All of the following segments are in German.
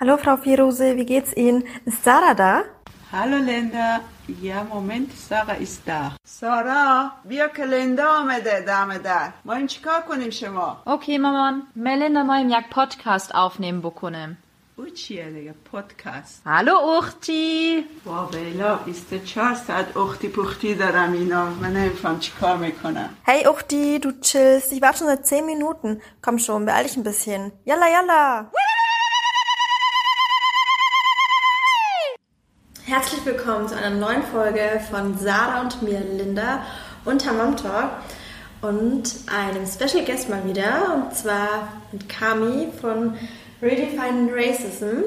Hallo Frau Firuse, wie geht's Ihnen? Ist Sarah da? Hallo Linda. Ja, Moment, Sarah ist da. سارا بیا که لندا آمده دم در ما این چیکار کنیم شما اوکی مامان Melinda moim jak podcast aufnehmen بکنم او چیه دیگه پادکست Hallo Uchti با بیلا 24 ساعت اختی پختی دارم اینا من نمیفهم چیکار میکنم Hey Uchti, du chillst. Ich warte schon seit 10 Minuten. Komm schon, beeil dich ein bisschen. Yalla, yalla! Herzlich willkommen zu einer neuen Folge von Sarah und mir, Linda und Hammam Talk und einem Special Guest mal wieder und zwar mit Kami von Redefining Racism.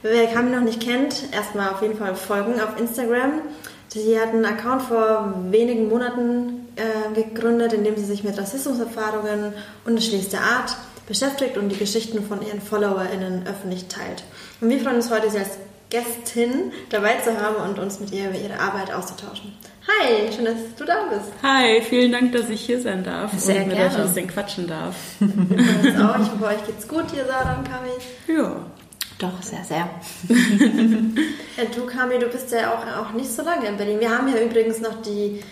Wer Kami noch nicht kennt, erstmal auf jeden Fall folgen auf Instagram. Sie hat einen Account vor wenigen Monaten äh, gegründet, in dem sie sich mit Rassismuserfahrungen unterschiedlichster Art beschäftigt und die Geschichten von ihren FollowerInnen öffentlich teilt. Und wir freuen uns heute, sie als Gästin dabei zu haben und uns mit ihr über ihre Arbeit auszutauschen. Hi, schön, dass du da bist. Hi, vielen Dank, dass ich hier sein darf Sehr und mit gerne. euch ein bisschen quatschen darf. Wir freuen uns auch. Ich hoffe, euch geht's gut hier, Sarah und Kami. Ja. Doch, sehr, sehr. Ja, du, Kami, du bist ja auch, auch nicht so lange in Berlin. Wir haben ja übrigens noch die,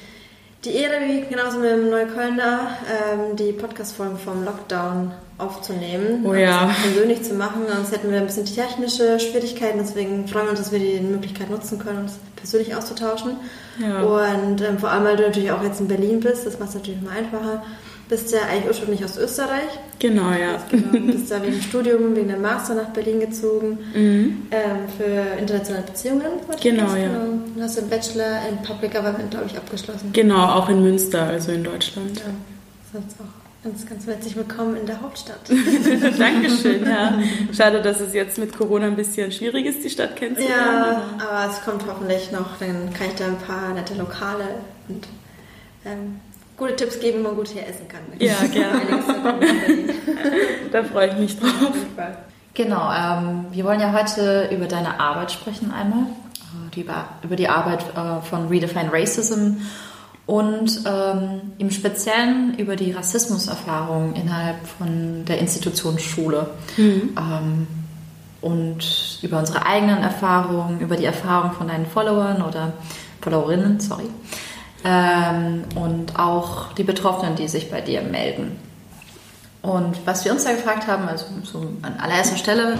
die Ehre, wie genauso mit dem Neuköllner, ähm, die Podcast-Folgen vom Lockdown aufzunehmen. Oh und ja. das persönlich zu machen. Sonst hätten wir ein bisschen technische Schwierigkeiten. Deswegen freuen wir uns, dass wir die Möglichkeit nutzen können, uns persönlich auszutauschen. Ja. Und ähm, vor allem, weil du natürlich auch jetzt in Berlin bist, das macht es natürlich immer einfacher. Bist ja eigentlich ursprünglich aus Österreich. Genau, ja. Genau, bist da wegen dem Studium, wegen dem Master nach Berlin gezogen ähm, für internationale Beziehungen. Mhm. Genau, ja. Und hast den Bachelor in Public Government, glaube ich, abgeschlossen. Genau, auch in Münster, also in Deutschland. Ja, sonst auch ganz, ganz herzlich willkommen in der Hauptstadt. Dankeschön, ja. Schade, dass es jetzt mit Corona ein bisschen schwierig ist, die Stadt kennenzulernen. ja, aber es kommt hoffentlich noch, dann kann ich da ein paar nette Lokale und ähm, gute Tipps geben, wie man gut hier essen kann. Ja, gerne. Da freue ich mich drauf. Genau, ähm, wir wollen ja heute über deine Arbeit sprechen einmal, äh, über die Arbeit äh, von Redefine Racism und ähm, im Speziellen über die Rassismuserfahrung innerhalb von der Institution Schule. Ähm, und über unsere eigenen Erfahrungen, über die Erfahrungen von deinen Followern oder Followerinnen, sorry. Ähm, und auch die Betroffenen, die sich bei dir melden. Und was wir uns da gefragt haben, also so an allererster Stelle,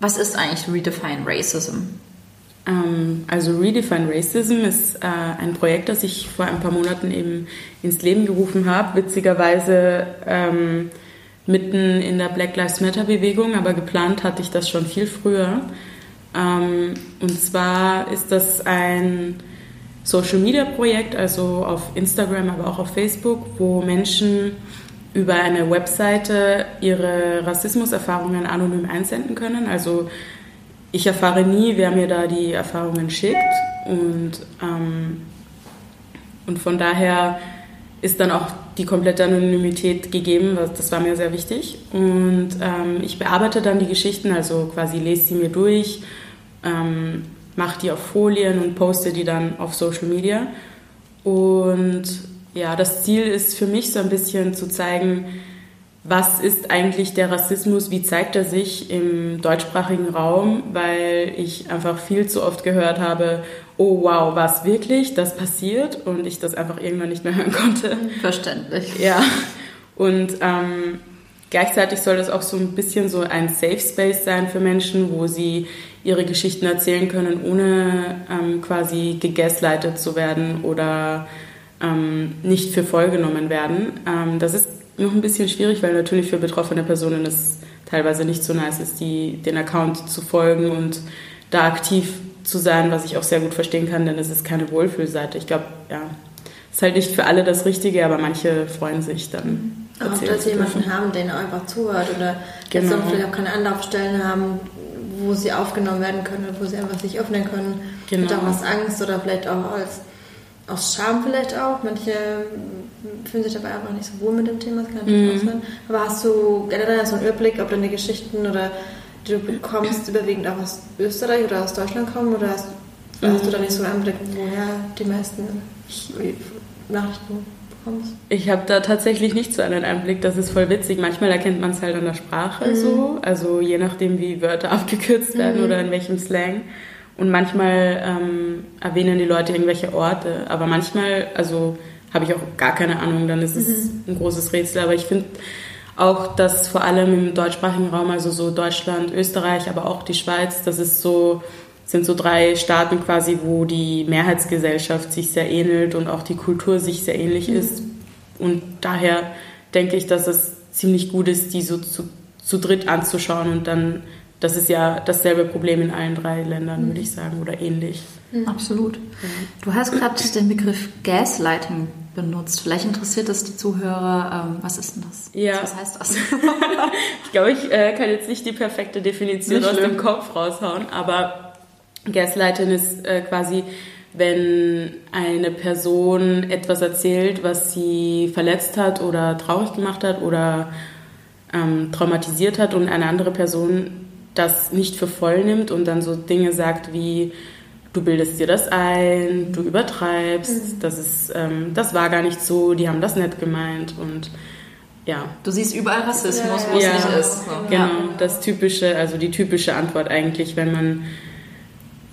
was ist eigentlich Redefine Racism? Ähm, also Redefine Racism ist äh, ein Projekt, das ich vor ein paar Monaten eben ins Leben gerufen habe. Witzigerweise ähm, mitten in der Black Lives Matter Bewegung, aber geplant hatte ich das schon viel früher. Ähm, und zwar ist das ein Social Media Projekt, also auf Instagram, aber auch auf Facebook, wo Menschen über eine Webseite ihre Rassismuserfahrungen anonym einsenden können. Also ich erfahre nie, wer mir da die Erfahrungen schickt und, ähm, und von daher ist dann auch die komplette Anonymität gegeben, das war mir sehr wichtig. Und ähm, ich bearbeite dann die Geschichten, also quasi lese sie mir durch, ähm, mache die auf Folien und poste die dann auf Social Media. Und ja, das Ziel ist für mich so ein bisschen zu zeigen, was ist eigentlich der Rassismus, wie zeigt er sich im deutschsprachigen Raum, weil ich einfach viel zu oft gehört habe, oh wow, was wirklich, das passiert und ich das einfach irgendwann nicht mehr hören konnte. Verständlich. Ja, und ähm, gleichzeitig soll das auch so ein bisschen so ein Safe Space sein für Menschen, wo sie ihre Geschichten erzählen können, ohne ähm, quasi gegaslightet zu werden oder ähm, nicht für voll genommen werden. Ähm, das ist noch ein bisschen schwierig, weil natürlich für betroffene Personen es teilweise nicht so nice ist, die, den Account zu folgen und da aktiv zu sein, was ich auch sehr gut verstehen kann, denn es ist keine Wohlfühlseite. Ich glaube, ja, ist halt nicht für alle das Richtige, aber manche freuen sich dann. Auch, dass sie jemanden haben, der ihnen einfach zuhört oder Genau. dass sie vielleicht auch keine Anlaufstellen haben, wo sie aufgenommen werden können oder wo sie einfach sich öffnen können. Genau. Mit auch aus Angst oder vielleicht auch als, aus Scham vielleicht auch. Manche fühlen sich dabei einfach nicht so wohl mit dem Thema, das kann natürlich auch sein. Aber hast du generell so einen Überblick, ob deine Geschichten oder die du bekommst, überwiegend auch aus Österreich oder aus Deutschland kommen oder hast, hast du da nicht so einen Einblick, woher die meisten Nachrichten bekommst? Ich habe da tatsächlich nicht so einen Einblick. Das ist voll witzig. Manchmal erkennt man es halt an der Sprache Mhm. so. Also je nachdem, wie Wörter abgekürzt werden Mhm. oder in welchem Slang. Und manchmal ähm, erwähnen die Leute irgendwelche Orte. Aber manchmal, also habe ich auch gar keine Ahnung, dann ist es Mhm. ein großes Rätsel. Aber ich finde auch, dass vor allem im deutschsprachigen Raum, also so Deutschland, Österreich, aber auch die Schweiz, das ist so, sind so drei Staaten quasi, wo die Mehrheitsgesellschaft sich sehr ähnelt und auch die Kultur sich sehr ähnlich ist. Und daher denke ich, dass es ziemlich gut ist, die so zu, zu dritt anzuschauen und dann, das ist ja dasselbe Problem in allen drei Ländern, würde ich sagen, oder ähnlich. Absolut. Du hast gerade den Begriff Gaslighting benutzt. Vielleicht interessiert es die Zuhörer. Ähm, was ist denn das? Ja. Was heißt das? Ich glaube, ich äh, kann jetzt nicht die perfekte Definition Nicht aus schlimm. dem Kopf raushauen, aber Gaslighting ist äh, quasi, wenn eine Person etwas erzählt, was sie verletzt hat oder traurig gemacht hat oder ähm, traumatisiert hat und eine andere Person das nicht für voll nimmt und dann so Dinge sagt wie du bildest dir das ein, du übertreibst, das ist ähm, das war gar nicht so, die haben das nicht gemeint und ja, Du siehst überall Rassismus, Ja, wo es ja. nicht ist. Genau, das typische, also die typische Antwort eigentlich, wenn man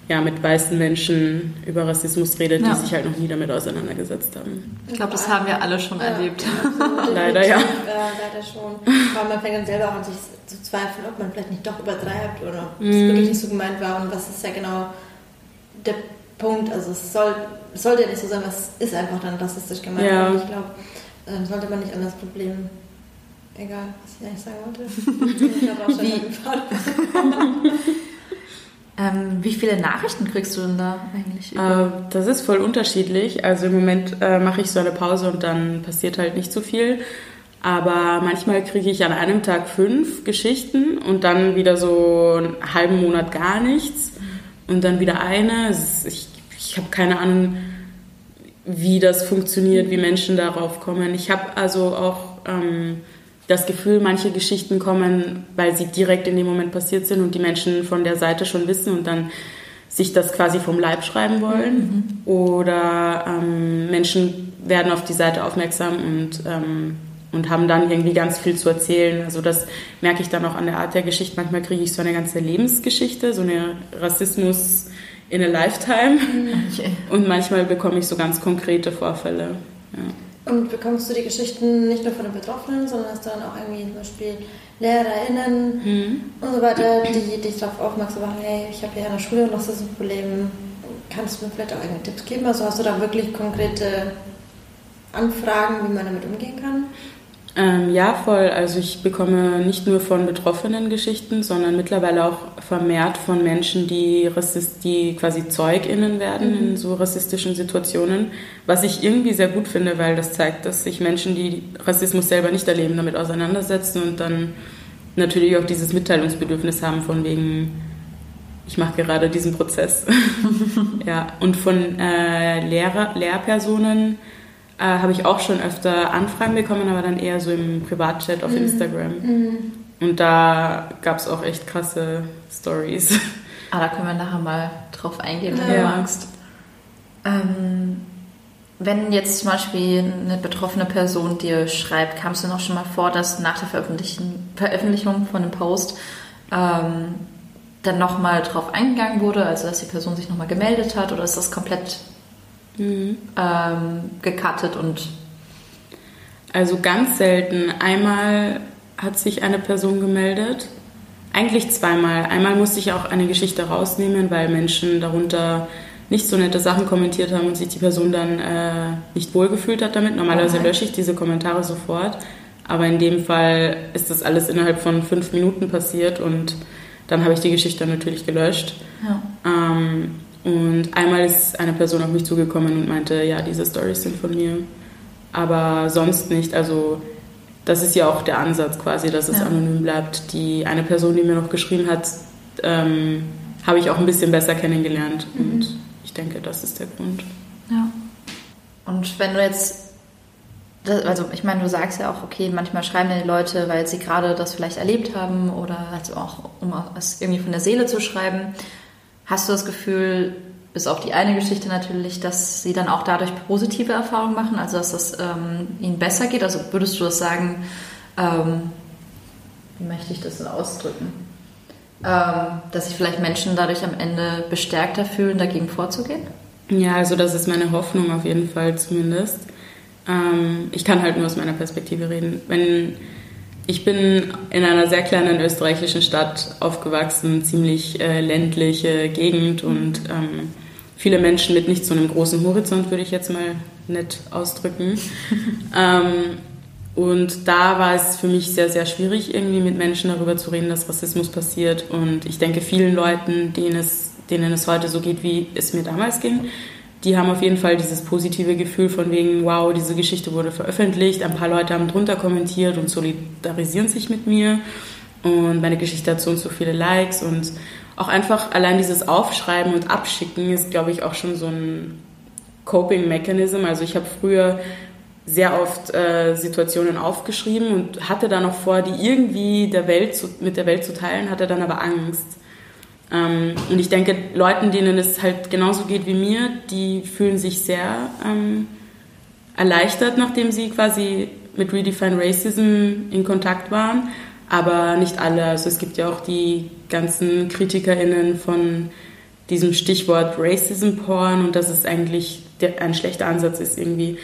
ja mit weißen Menschen über Rassismus redet, Ja. die sich halt noch nie damit auseinandergesetzt haben. Ich glaube, das haben wir alle schon erlebt. Leider, ja. Ja, leider schon. Vor allem man fängt dann selber auch an, sich zu zweifeln, ob man vielleicht nicht doch übertreibt oder ob es Mhm. wirklich nicht so gemeint war. Und was ist ja genau der Punkt? Also es soll, es sollte ja nicht so sein, was ist einfach dann rassistisch gemeint. Ja. Und ich glaube, ähm, sollte man nicht an das Problem, egal, was ich eigentlich sagen wollte. Ich habe auch schon Wie-. Ähm, wie viele Nachrichten kriegst du denn da eigentlich? Äh, das ist voll unterschiedlich. Also im Moment äh, mache ich so eine Pause und dann passiert halt nicht so viel. Aber manchmal kriege ich an einem Tag fünf Geschichten und dann wieder so einen halben Monat gar nichts und dann wieder eine. Ich ich habe keine Ahnung, wie das funktioniert, wie Menschen darauf kommen. Ich habe also auch ähm, das Gefühl, manche Geschichten kommen, weil sie direkt in dem Moment passiert sind und die Menschen von der Seite schon wissen und dann sich das quasi vom Leib schreiben wollen. Oder ähm, Menschen werden auf die Seite aufmerksam und, ähm, und haben dann irgendwie ganz viel zu erzählen. Also das merke ich dann auch an der Art der Geschichte. Manchmal kriege ich so eine ganze Lebensgeschichte, so eine Rassismus in a Lifetime. Okay. Und manchmal bekomme ich so ganz konkrete Vorfälle. Ja. Und bekommst du die Geschichten nicht nur von den Betroffenen, sondern hast du dann auch irgendwie zum Beispiel LehrerInnen Mhm. und so weiter, die dich darauf aufmerksam machen, hey, ich habe hier an der Schule noch so ein Problem, kannst du mir vielleicht auch irgendwie Tipps geben? Also hast du da wirklich konkrete Anfragen, wie man damit umgehen kann? Ähm, ja, voll. Also ich bekomme nicht nur von Betroffenen Geschichten, sondern mittlerweile auch vermehrt von Menschen, die, Rassist, die quasi ZeugInnen werden in so rassistischen Situationen. Was ich irgendwie sehr gut finde, weil das zeigt, dass sich Menschen, die Rassismus selber nicht erleben, damit auseinandersetzen und dann natürlich auch dieses Mitteilungsbedürfnis haben von wegen, ich mache gerade diesen Prozess. ja, und von äh, Lehrer, Lehrpersonen äh, habe ich auch schon öfter Anfragen bekommen, aber dann eher so im Privatchat auf Instagram. Und da gab es auch echt krasse Stories. Ah, da können wir nachher mal drauf eingehen, wenn Ja. du magst. Ähm, wenn jetzt zum Beispiel eine betroffene Person dir schreibt, kam es dir noch schon mal vor, dass nach der Veröffentlichung von dem Post ähm, dann nochmal drauf eingegangen wurde, also dass die Person sich nochmal gemeldet hat oder ist das komplett Mhm. ähm, gecuttet und Also ganz selten. Einmal hat sich eine Person gemeldet. Eigentlich zweimal. Einmal musste ich auch eine Geschichte rausnehmen, weil Menschen darunter nicht so nette Sachen kommentiert haben und sich die Person dann äh, nicht wohlgefühlt hat damit. Normalerweise Okay. lösche ich diese Kommentare sofort. Aber in dem Fall ist das alles innerhalb von fünf Minuten passiert und dann habe ich die Geschichte natürlich gelöscht. ja. Ähm, und einmal ist eine Person auf mich zugekommen und meinte, ja, diese Stories sind von mir. Aber sonst nicht. Also das ist ja auch der Ansatz quasi, dass es Ja. anonym bleibt. Die eine Person, die mir noch geschrieben hat, ähm, habe ich auch ein bisschen besser kennengelernt. Und ich denke, das ist der Grund. Ja. Und wenn du jetzt, also ich meine, du sagst ja auch, okay, manchmal schreiben ja die Leute, weil sie gerade das vielleicht erlebt haben oder also auch, um es irgendwie von der Seele zu schreiben. Hast du das Gefühl, bis auf die eine Geschichte natürlich, dass sie dann auch dadurch positive Erfahrungen machen, also dass es ähm, ihnen besser geht. Also würdest du das sagen, ähm, wie möchte ich das denn ausdrücken? Ähm, dass sich vielleicht Menschen dadurch am Ende bestärkter fühlen, dagegen vorzugehen? Ja, also das ist meine Hoffnung auf jeden Fall zumindest. Ähm, ich kann halt nur aus meiner Perspektive reden. Wenn ich bin in einer sehr kleinen österreichischen Stadt aufgewachsen, ziemlich äh, ländliche Gegend und ähm, viele Menschen mit nicht so einem großen Horizont, würde ich jetzt mal nett ausdrücken. ähm, und da war es für mich sehr, sehr schwierig, irgendwie mit Menschen darüber zu reden, dass Rassismus passiert. Und ich denke, vielen Leuten, denen es, denen es heute so geht, wie es mir damals ging, die haben auf jeden Fall dieses positive Gefühl von wegen, wow, diese Geschichte wurde veröffentlicht, ein paar Leute haben drunter kommentiert und solidarisieren sich mit mir. Und meine Geschichte hat so und so viele Likes und auch einfach allein dieses Aufschreiben und Abschicken ist, glaube ich, auch schon so ein Coping-Mechanism. Also ich habe früher sehr oft äh, Situationen aufgeschrieben und hatte dann noch vor, die irgendwie der Welt zu, mit der Welt zu teilen, hatte dann aber Angst. Ähm, und ich denke, Leuten, denen es halt genauso geht wie mir, die fühlen sich sehr ähm, erleichtert, nachdem sie quasi mit Redefine Racism in Kontakt waren. Aber nicht alle. Also es gibt ja auch die ganzen KritikerInnen von diesem Stichwort Racism Porn und dass es eigentlich ein schlechter Ansatz ist, irgendwie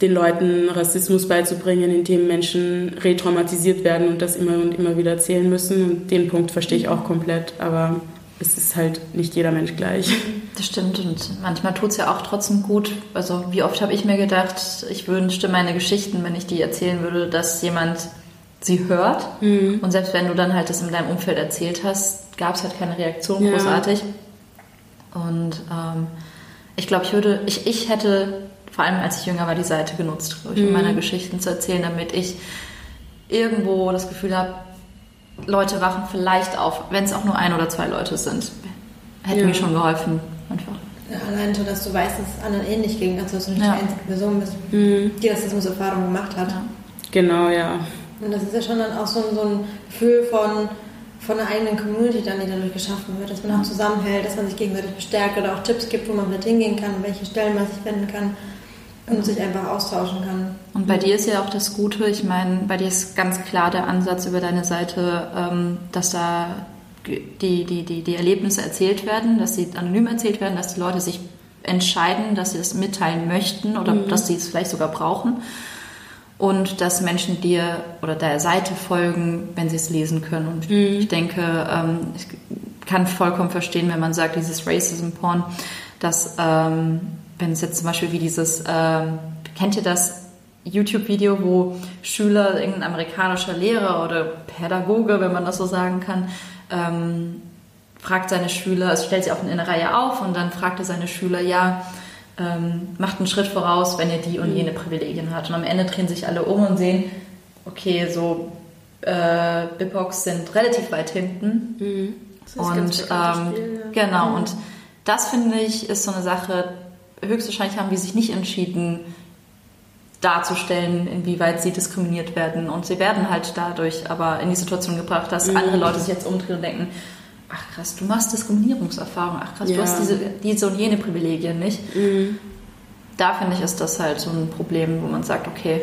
den Leuten Rassismus beizubringen, indem Menschen retraumatisiert werden und das immer und immer wieder erzählen müssen. Und den Punkt verstehe ich auch komplett, aber es ist halt nicht jeder Mensch gleich. Das stimmt und manchmal tut es ja auch trotzdem gut. Also wie oft habe ich mir gedacht, ich wünschte meine Geschichten, wenn ich die erzählen würde, dass jemand sie hört. Mhm. Und selbst wenn du dann halt das in deinem Umfeld erzählt hast, gab es halt keine Reaktion ja. großartig. Und ähm, ich glaube, ich würde, ich, ich hätte vor allem als ich jünger war, die Seite genutzt, glaube ich, um mhm. meine Geschichten zu erzählen, damit ich irgendwo das Gefühl habe, Leute wachen vielleicht auf, wenn es auch nur ein oder zwei Leute sind. Hätte ja. mir schon geholfen, einfach. Ja, allein schon, dass du weißt, dass es anderen ähnlich ging, also dass du nicht ja. die einzige Person bist, mhm. die Rassismus-Erfahrung gemacht hat. Ja. Genau, ja. Und das ist ja schon dann auch so, so ein Gefühl von, von einer eigenen Community dann, die dadurch geschaffen wird, dass man auch zusammenhält, dass man sich gegenseitig bestärkt oder auch Tipps gibt, wo man vielleicht hingehen kann, welche Stellen man sich wenden kann und sich einfach austauschen kann. Und bei dir ist ja auch das Gute, ich meine, bei dir ist ganz klar der Ansatz über deine Seite, ähm, dass da die, die, die, die Erlebnisse erzählt werden, dass sie anonym erzählt werden, dass die Leute sich entscheiden, dass sie das mitteilen möchten oder mhm. dass sie es vielleicht sogar brauchen. Und dass Menschen dir oder der Seite folgen, wenn sie es lesen können. Und mhm. ich denke, ähm, ich kann vollkommen verstehen, wenn man sagt, dieses Racism-Porn, dass ähm, wenn es jetzt zum Beispiel wie dieses, ähm, kennt ihr das YouTube-Video, wo Schüler, irgendein amerikanischer Lehrer oder Pädagoge, wenn man das so sagen kann, ähm, fragt seine Schüler, es stellt sie auf eine Reihe auf und dann fragt er seine Schüler, ja, ähm, macht einen Schritt voraus, wenn ihr die und jene Privilegien habt. Und am Ende drehen sich alle um und sehen, okay, so äh, BIPOX sind relativ weit hinten. Mhm. Und ähm, Spiel, ja. genau, mhm. und das finde ich ist so eine Sache, höchstwahrscheinlich haben die sich nicht entschieden, darzustellen, inwieweit sie diskriminiert werden. Und sie werden halt dadurch aber in die Situation gebracht, dass mhm. andere Leute sich jetzt umdrehen und denken, ach krass, du machst Diskriminierungserfahrung, ach krass, ja. du hast diese, diese und jene Privilegien nicht. Mhm. Da finde ich, ist das halt so ein Problem, wo man sagt, okay,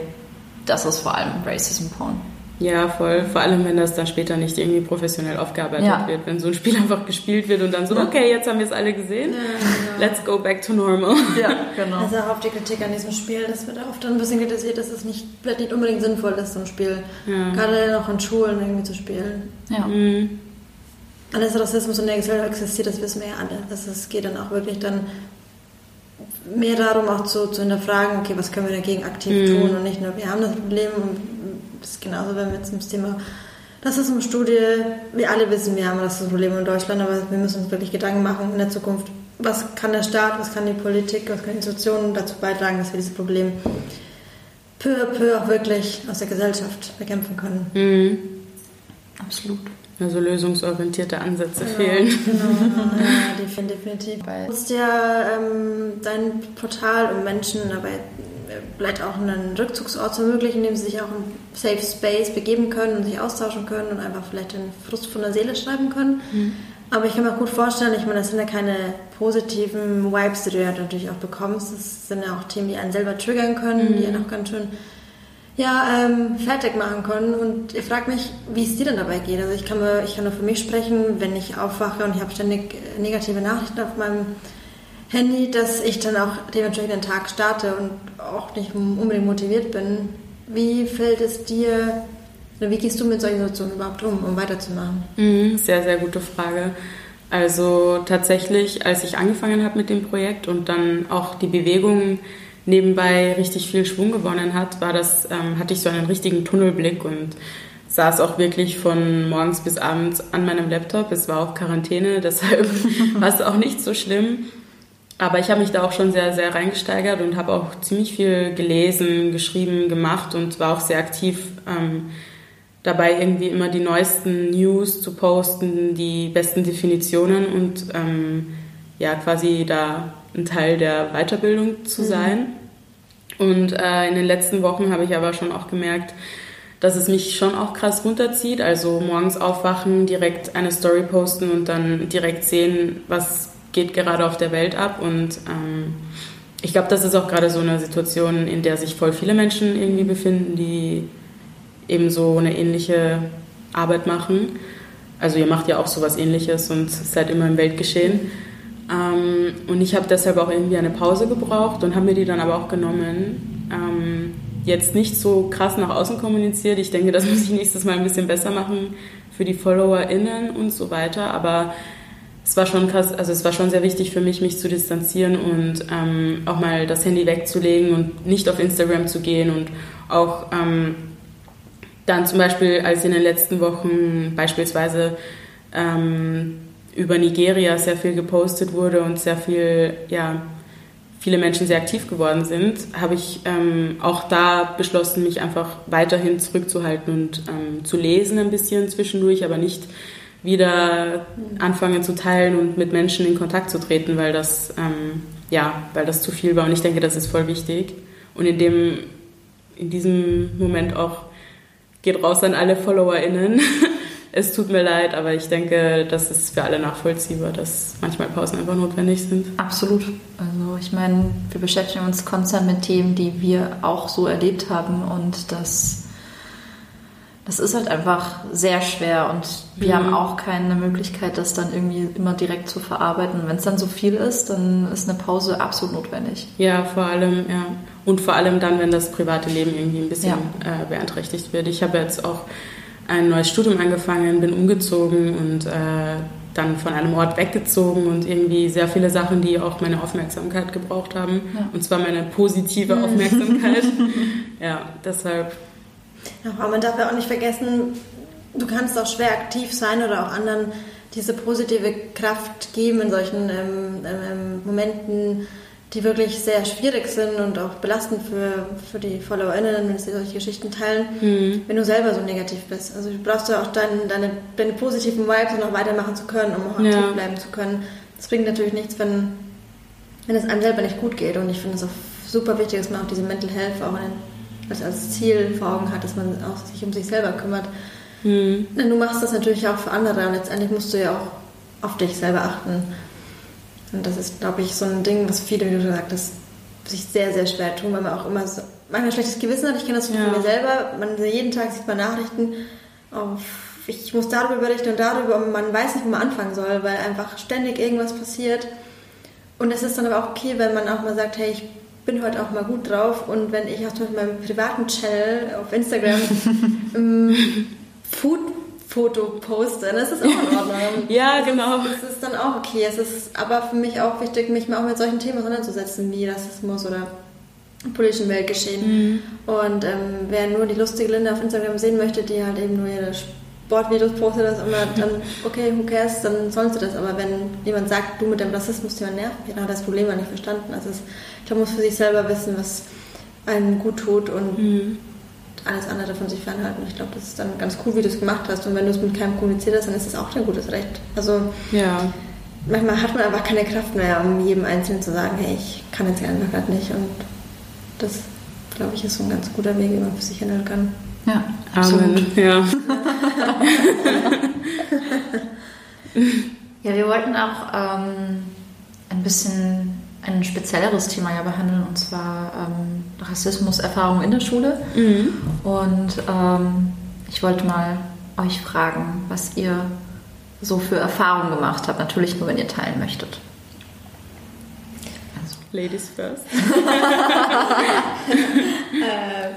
das ist vor allem Racism Porn. Ja, voll. Vor allem, wenn das dann später nicht irgendwie professionell aufgearbeitet ja. wird. Wenn so ein Spiel einfach gespielt wird und dann so, okay, jetzt haben wir es alle gesehen. Ja, genau. Let's go back to normal. Ja, genau. Also auch auf die Kritik an diesem Spiel, das wird oft ein bisschen kritisiert, dass es nicht, vielleicht nicht unbedingt sinnvoll ist, so ein Spiel ja. gerade noch in Schulen irgendwie zu spielen. Ja. Mhm. Alles Rassismus in der Gesellschaft existiert, das wissen wir ja alle. Also es geht dann auch wirklich dann mehr darum, auch zu, zu hinterfragen, okay, was können wir dagegen aktiv mhm. tun und nicht nur, wir haben das Problem und das ist genauso, wenn wir jetzt ins Thema das ist eine Studie, wir alle wissen, wir haben das Problem in Deutschland, aber wir müssen uns wirklich Gedanken machen in der Zukunft, was kann der Staat, was kann die Politik, was können Institutionen dazu beitragen, dass wir dieses Problem peu à peu auch wirklich aus der Gesellschaft bekämpfen können. Mhm. Absolut. Also lösungsorientierte Ansätze genau, fehlen. Genau, ja, definitiv. Du nutzt ja ähm, dein Portal, um Menschen dabei vielleicht auch einen Rückzugsort zu ermöglichen, in dem sie sich auch im Safe Space begeben können und sich austauschen können und einfach vielleicht den Frust von der Seele schreiben können. Mhm. Aber ich kann mir auch gut vorstellen, ich meine, das sind ja keine positiven Vibes, die du ja natürlich auch bekommst. Das sind ja auch Themen, die einen selber triggern können, mhm. die einen auch ganz schön ja, ähm, fertig machen können. Und ihr fragt mich, wie es dir denn dabei geht. Also ich kann, mir, ich kann nur für mich sprechen, wenn ich aufwache und ich habe ständig negative Nachrichten auf meinem Handy, dass ich dann auch dementsprechend den Tag starte und auch nicht unbedingt motiviert bin. Wie fällt es dir, wie gehst du mit solchen Situationen überhaupt um, um weiterzumachen? Mhm, sehr, sehr gute Frage. Also tatsächlich, als ich angefangen habe mit dem Projekt und dann auch die Bewegung nebenbei richtig viel Schwung gewonnen hat, war das, ähm, hatte ich so einen richtigen Tunnelblick und saß auch wirklich von morgens bis abends an meinem Laptop. Es war auch Quarantäne, deshalb war es auch nicht so schlimm. Aber ich habe mich da auch schon sehr, sehr reingesteigert und habe auch ziemlich viel gelesen, geschrieben, gemacht und war auch sehr aktiv ähm, dabei, irgendwie immer die neuesten News zu posten, die besten Definitionen und ähm, ja, quasi da ein Teil der Weiterbildung zu mhm. sein. Und äh, in den letzten Wochen habe ich aber schon auch gemerkt, dass es mich schon auch krass runterzieht. Also morgens aufwachen, direkt eine Story posten und dann direkt sehen, was geht gerade auf der Welt ab. Und ähm, ich glaube, das ist auch gerade so eine Situation, in der sich voll viele Menschen irgendwie befinden, die eben so eine ähnliche Arbeit machen. Also ihr macht ja auch sowas ähnliches und seid immer im Weltgeschehen. Ähm, und ich habe deshalb auch irgendwie eine Pause gebraucht und habe mir die dann aber auch genommen. Ähm, jetzt nicht so krass nach außen kommuniziert. Ich denke, das muss ich nächstes Mal ein bisschen besser machen für die FollowerInnen und so weiter. Aber es war schon krass, also es war schon sehr wichtig für mich, mich zu distanzieren und ähm, auch mal das Handy wegzulegen und nicht auf Instagram zu gehen und auch ähm, dann zum Beispiel, als in den letzten Wochen beispielsweise ähm, über Nigeria sehr viel gepostet wurde und sehr viel, ja, viele Menschen sehr aktiv geworden sind, habe ich ähm, auch da beschlossen, mich einfach weiterhin zurückzuhalten und ähm, zu lesen ein bisschen zwischendurch, aber nicht wieder anfangen zu teilen und mit Menschen in Kontakt zu treten, weil das, ähm, ja, weil das zu viel war. Und ich denke, das ist voll wichtig. Und in, dem, in diesem Moment auch geht raus an alle FollowerInnen. es tut mir leid, aber ich denke, das ist für alle nachvollziehbar, dass manchmal Pausen einfach notwendig sind. Absolut. Also ich meine, wir beschäftigen uns konstant mit Themen, die wir auch so erlebt haben und das, das ist halt einfach sehr schwer und wir mhm. haben auch keine Möglichkeit, das dann irgendwie immer direkt zu verarbeiten. Wenn es dann so viel ist, dann ist eine Pause absolut notwendig. Ja, vor allem, ja. Und vor allem dann, wenn das private Leben irgendwie ein bisschen ja. äh, beeinträchtigt wird. Ich habe jetzt auch ein neues Studium angefangen, bin umgezogen und äh, dann von einem Ort weggezogen und irgendwie sehr viele Sachen, die auch meine Aufmerksamkeit gebraucht haben. Ja. Und zwar meine positive mhm. Aufmerksamkeit. ja, deshalb. Ja, aber man darf ja auch nicht vergessen, du kannst auch schwer aktiv sein oder auch anderen diese positive Kraft geben in solchen ähm, ähm, Momenten die wirklich sehr schwierig sind und auch belastend für, für die FollowerInnen, wenn sie solche Geschichten teilen, mhm. wenn du selber so negativ bist. Also du brauchst ja auch dein, deine, deine positiven Vibes noch weitermachen zu können, um auch aktiv ja. bleiben zu können. Das bringt natürlich nichts, wenn, wenn es einem selber nicht gut geht. Und ich finde es auch super wichtig, dass man auch diese Mental Health auch als, als Ziel vor Augen hat, dass man auch sich um sich selber kümmert. Mhm. Du machst das natürlich auch für andere und letztendlich musst du ja auch auf dich selber achten. Und das ist, glaube ich, so ein Ding, was viele, wie du gesagt hast, sich sehr, sehr schwer tun, weil man auch immer so, manchmal ein schlechtes Gewissen hat. Ich kenne das ja. von mir selber. Man, jeden Tag sieht man Nachrichten auf, ich muss darüber berichten und darüber und man weiß nicht, wo man anfangen soll, weil einfach ständig irgendwas passiert. Und es ist dann aber auch okay, wenn man auch mal sagt, hey, ich bin heute auch mal gut drauf und wenn ich Beispiel meinem privaten Channel auf Instagram ähm, Food Foto poste, das ist auch in Ordnung. ja, genau. Das ist dann auch okay. Es ist aber für mich auch wichtig, mich mal auch mit solchen Themen auseinanderzusetzen, wie Rassismus oder politischen Weltgeschehen. Mhm. Und ähm, wer nur die lustige Linda auf Instagram sehen möchte, die halt eben nur ihre Sportvideos postet, das immer, dann okay, who cares, dann sollen sie das. Aber wenn jemand sagt, du mit dem Rassismus-Thema nervt, dann hat das Problem ja nicht verstanden. Also es, ich glaube, man muss für sich selber wissen, was einem gut tut und mhm alles andere von sich fernhalten. Ich glaube, das ist dann ganz cool, wie du es gemacht hast. Und wenn du es mit keinem kommuniziert hast, dann ist es auch dein gutes Recht. Also ja. manchmal hat man einfach keine Kraft mehr, um jedem Einzelnen zu sagen, hey, ich kann jetzt einfach gerade nicht. Und das, glaube ich, ist so ein ganz guter Weg, wie man für sich handeln kann. Ja, Amen. Ja. Ja, wir wollten auch ähm, ein bisschen ein spezielleres Thema ja behandeln, und zwar ähm, Rassismuserfahrung in der Schule. Mhm. Und ähm, ich wollte mal euch fragen, was ihr so für Erfahrungen gemacht habt. Natürlich nur, wenn ihr teilen möchtet. Also. Ladies first. äh,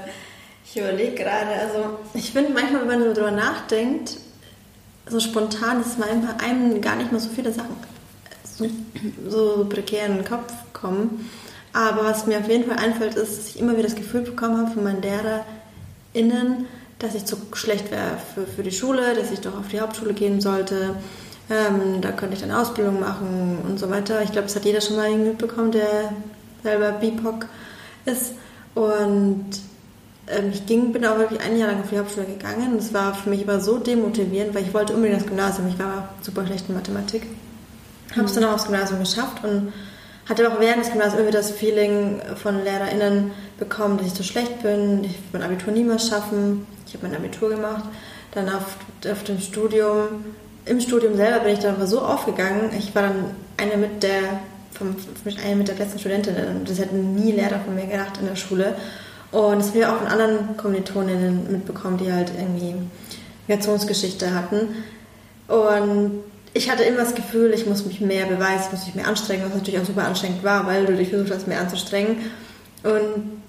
ich überlege gerade, also ich finde manchmal, wenn man so drüber nachdenkt, so spontan ist manchmal einem gar nicht mehr so viele Sachen so, so prekär in den Kopf kommen. Aber was mir auf jeden Fall einfällt, ist, dass ich immer wieder das Gefühl bekommen habe von meinen LehrerInnen, dass ich zu schlecht wäre für, für die Schule, dass ich doch auf die Hauptschule gehen sollte. Ähm, da könnte ich dann Ausbildung machen und so weiter. Ich glaube, das hat jeder schon mal mitbekommen, der selber BIPOC ist. Und ich ging, bin auch wirklich ein Jahr lang auf die Hauptschule gegangen. Es war für mich aber so demotivierend, weil ich wollte unbedingt das Gymnasium. Ich war super schlecht in Mathematik. Habe es dann auch aufs Gymnasium geschafft und hatte auch während des Gymnasiums irgendwie das Feeling von LehrerInnen bekommen, dass ich zu schlecht bin. Ich mein Abitur niemals schaffen. Ich habe mein Abitur gemacht. Dann auf, auf dem Studium, im Studium selber bin ich dann aber so aufgegangen. Ich war dann eine mit der, vom, eine mit der besten Studentinnen. Das hätten nie Lehrer von mir gedacht in der Schule. Und das habe ich auch von anderen Kommilitoninnen mitbekommen, die halt irgendwie Migrationsgeschichte hatten. Und ich hatte immer das Gefühl, ich muss mich mehr beweisen, muss mich mehr anstrengen, was natürlich auch super anstrengend war, weil du dich versucht hast, mehr anzustrengen. Und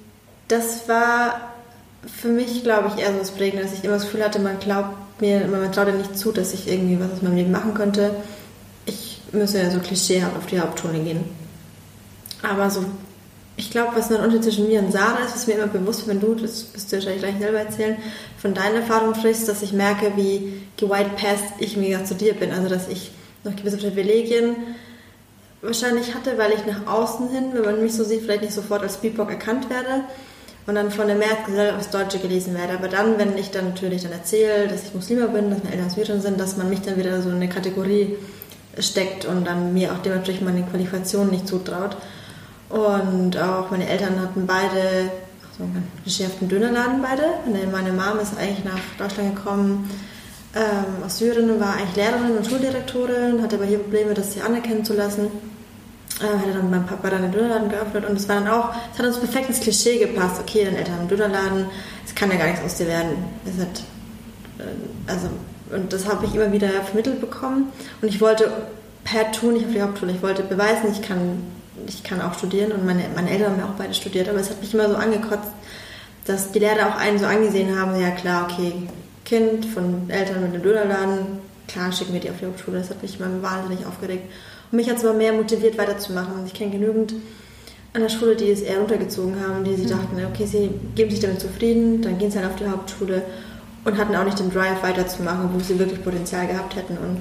das war für mich, glaube ich, eher so das Prägende, dass ich immer das Gefühl hatte, man glaubt mir, man traut dir nicht zu, dass ich irgendwie was aus meinem Leben machen könnte. Ich müsse ja so klischeehaft auf die Hauptschule gehen. Aber so ich glaube, was ein Unterschied zwischen mir und Sarah ist, ist mir immer bewusst, wenn du, das wirst du wahrscheinlich gleich selber erzählen, von deinen Erfahrungen sprichst, dass ich merke, wie gewhite-passed ich mir zu dir bin. Also, dass ich noch gewisse Privilegien wahrscheinlich hatte, weil ich nach außen hin, wenn man mich so sieht, vielleicht nicht sofort als BIPOC erkannt werde und dann von der Mehrheitsgesellschaft als Deutsche gelesen werde. Aber dann, wenn ich dann natürlich dann erzähle, dass ich Muslima bin, dass meine Eltern Syrer sind, dass man mich dann wieder so in eine Kategorie steckt und dann mir auch dementsprechend meine Qualifikation nicht zutraut. Und auch meine Eltern hatten beide so einen geschärften Dönerladen beide. Meine Mom ist eigentlich nach Deutschland gekommen ähm, aus Syrien und war eigentlich Lehrerin und Schuldirektorin, hatte aber hier Probleme, das sich anerkennen zu lassen. Ähm, hatte dann mein Papa dann den Dönerladen geöffnet und es war dann auch, es hat uns perfekt ins Klischee gepasst. Okay, deine Eltern haben einen Dönerladen, es kann ja gar nichts aus dir werden. Es hat, äh, also, und das habe ich immer wieder vermittelt bekommen. Und ich wollte per Tour nicht auf die Hauptschule. Ich wollte beweisen, ich kann ich kann auch studieren und meine, meine Eltern haben ja auch beide studiert, aber es hat mich immer so angekotzt, dass die Lehrer auch einen so angesehen haben, ja klar, okay, Kind von Eltern mit einem Dönerladen, klar schicken wir die auf die Hauptschule, das hat mich immer wahnsinnig aufgeregt. Und mich hat es aber mehr motiviert, weiterzumachen. Und ich kenne genügend an der Schule, die es eher runtergezogen haben, die sich mhm. dachten, okay, sie geben sich damit zufrieden, dann gehen sie dann auf die Hauptschule und hatten auch nicht den Drive weiterzumachen, wo sie wirklich Potenzial gehabt hätten. Und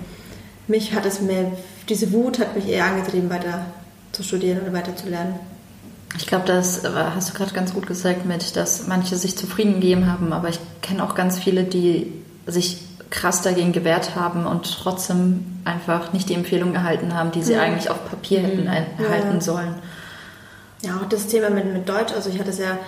mich hat es mehr, diese Wut hat mich eher angetrieben, weiter zu studieren oder weiterzulernen. Ich glaube, das äh, hast du gerade ganz gut gesagt mit, dass manche sich zufrieden gegeben haben, aber ich kenne auch ganz viele, die sich krass dagegen gewehrt haben und trotzdem einfach nicht die Empfehlung erhalten haben, die sie mhm. eigentlich auf Papier hätten mhm. erhalten ja. sollen. Ja, auch das Thema mit, mit Deutsch, also ich hatte es ja,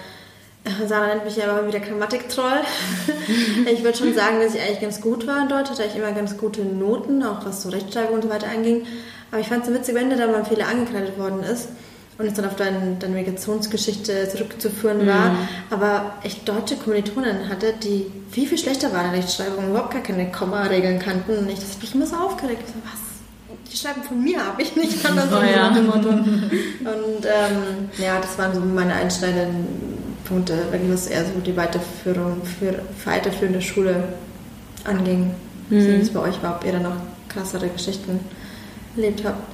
Sarah nennt mich ja immer wieder Grammatiktroll. ich würde schon sagen, dass ich eigentlich ganz gut war in Deutsch, hatte ich immer ganz gute Noten, auch was so Rechtschreibung und so weiter anging. Aber ich fand es so witzig, wenn dir dann mal Fehler angekreidet worden ist und es dann auf dein, deine Migrationsgeschichte zurückzuführen war, mhm. aber ich deutsche Kommilitonen hatte, die viel, viel schlechter waren in Rechtschreibung, überhaupt gar keine Komma-Regeln kannten und ich, das hat mich immer so aufgeregt. Ich so, was? Die schreiben von mir ab, ich nicht anders. Oh, ja. Und ähm, ja, das waren so meine einschneidenden Punkte, wenn es eher so die Weiterführung für weiterführende Schule anging. Mhm. Wie es bei euch war, ob ihr da noch krassere Geschichten erlebt habt?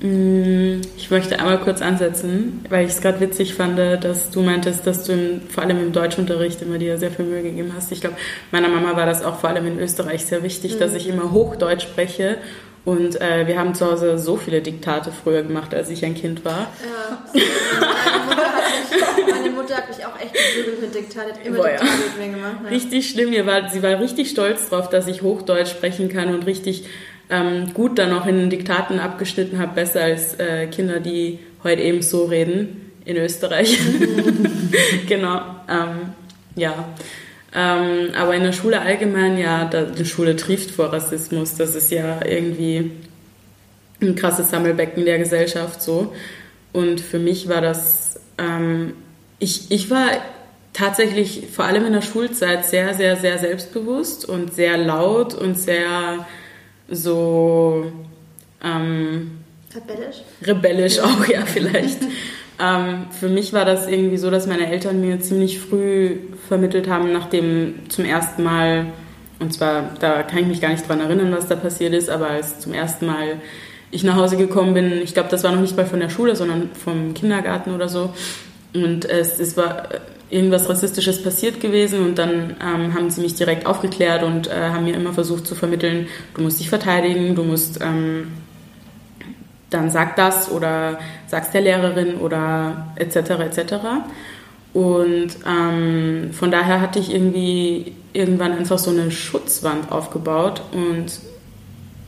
Mm, ich möchte einmal kurz ansetzen, weil ich es gerade witzig fand, dass du meintest, dass du im, vor allem im Deutschunterricht immer dir sehr viel Mühe gegeben hast. Ich glaube, meiner Mama war das auch vor allem in Österreich sehr wichtig, mhm. dass ich immer Hochdeutsch spreche. Und äh, wir haben zu Hause so viele Diktate früher gemacht, als ich ein Kind war. Ja, meine Mutter hat mich auch echt geprügelt mit Diktat, hat immer Boah, Diktate ja. mit mir gemacht. Ja. Richtig schlimm. War, sie war richtig stolz drauf, dass ich Hochdeutsch sprechen kann und richtig ähm, gut dann auch in den Diktaten abgeschnitten habe, besser als äh, Kinder, die heute eben so reden in Österreich. genau, ähm, ja. Ähm, aber in der Schule allgemein, ja, da, die Schule trieft vor Rassismus. Das ist ja irgendwie ein krasses Sammelbecken der Gesellschaft so. Und für mich war das, ähm, ich, ich war tatsächlich vor allem in der Schulzeit sehr, sehr, sehr selbstbewusst und sehr laut und sehr so ähm, rebellisch. Rebellisch auch, ja, vielleicht. ähm, für mich war das irgendwie so, dass meine Eltern mir ziemlich früh vermittelt haben, nachdem zum ersten Mal, und zwar, da kann ich mich gar nicht dran erinnern, was da passiert ist, aber als zum ersten Mal ich nach Hause gekommen bin, ich glaube, das war noch nicht mal von der Schule, sondern vom Kindergarten oder so. Und es, es war irgendwas Rassistisches passiert gewesen und dann ähm, haben sie mich direkt aufgeklärt und äh, haben mir immer versucht zu vermitteln, du musst dich verteidigen, du musst ähm, dann sag das oder sag's der Lehrerin oder etc. etc. Und ähm, von daher hatte ich irgendwie irgendwann einfach so eine Schutzwand aufgebaut und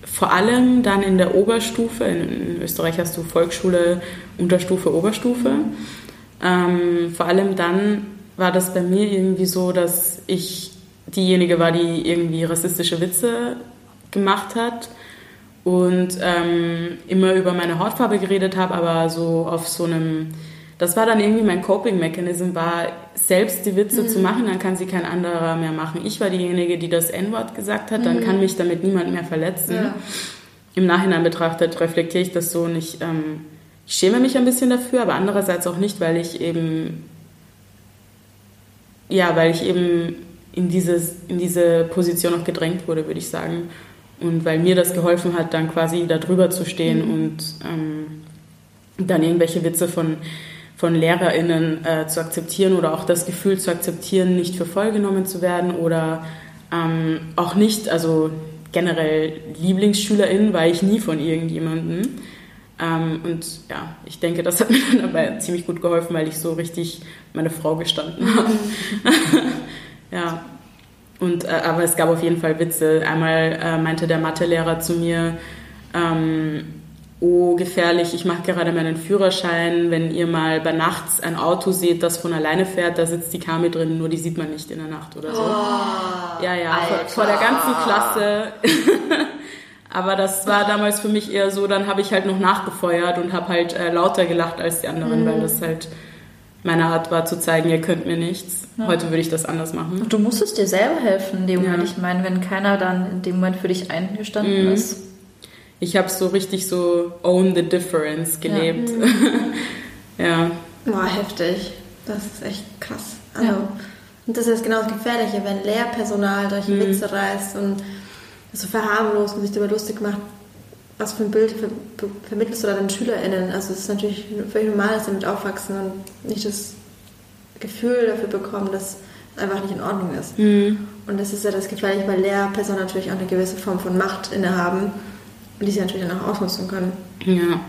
vor allem dann in der Oberstufe, in, Österreich hast du Volksschule, Unterstufe, Oberstufe. Ähm, vor allem dann war das bei mir irgendwie so, dass ich diejenige war, die irgendwie rassistische Witze gemacht hat und ähm, immer über meine Hautfarbe geredet habe, aber so auf so einem das war dann irgendwie mein Coping-Mechanism, war selbst die Witze mhm. zu machen, dann kann sie kein anderer mehr machen. Ich war diejenige, die das N-Wort gesagt hat, dann mhm. kann mich damit niemand mehr verletzen. Ja. Im Nachhinein betrachtet reflektiere ich das so nicht. Ähm, ich schäme mich ein bisschen dafür, aber andererseits auch nicht, weil ich eben, ja, weil ich eben in, dieses, in diese Position auch gedrängt wurde, würde ich sagen. Und weil mir das geholfen hat, dann quasi da drüber zu stehen mhm. und ähm, dann irgendwelche Witze von von LehrerInnen äh, zu akzeptieren oder auch das Gefühl zu akzeptieren, nicht für voll genommen zu werden oder ähm, auch nicht, also generell LieblingsschülerInnen war ich nie von irgendjemandem. Ähm, und ja, ich denke, das hat mir dann dabei ziemlich gut geholfen, weil ich so richtig meine Frau gestanden habe. ja. Und, äh, aber es gab auf jeden Fall Witze. Einmal äh, meinte der Mathelehrer zu mir, ähm, oh, gefährlich, ich mache gerade meinen Führerschein, wenn ihr mal bei nachts ein Auto seht, das von alleine fährt, da sitzt die Kami drin, nur die sieht man nicht in der Nacht oder so. Oh, ja, ja, vor, vor, der ganzen Klasse. Aber das war damals für mich eher so, dann habe ich halt noch nachgefeuert und habe halt äh, lauter gelacht als die anderen, mhm. weil das halt meine Art war zu zeigen, ihr könnt mir nichts. Ja. Heute würde ich das anders machen. Und du musstest dir selber helfen in dem ja. Moment. Ich meine, wenn keiner dann in dem Moment für dich eingestanden mhm. ist ich habe so richtig so Own the Difference gelebt. Ja. ja. Boah, heftig. Das ist echt krass. Also, ja. Und das ist genau das Gefährliche, wenn Lehrpersonal solche mhm. Witze reißt und so verharmlost und sich darüber lustig macht, was für ein Bild ver vermittelst du da den SchülerInnen? Also es ist natürlich völlig normal, dass sie damit aufwachsen und nicht das Gefühl dafür bekommen, dass es einfach nicht in Ordnung ist. Mhm. Und das ist ja das Gefährliche, weil Lehrpersonen natürlich auch eine gewisse Form von Macht innehaben und die sie natürlich dann auch ausnutzen können. Ja.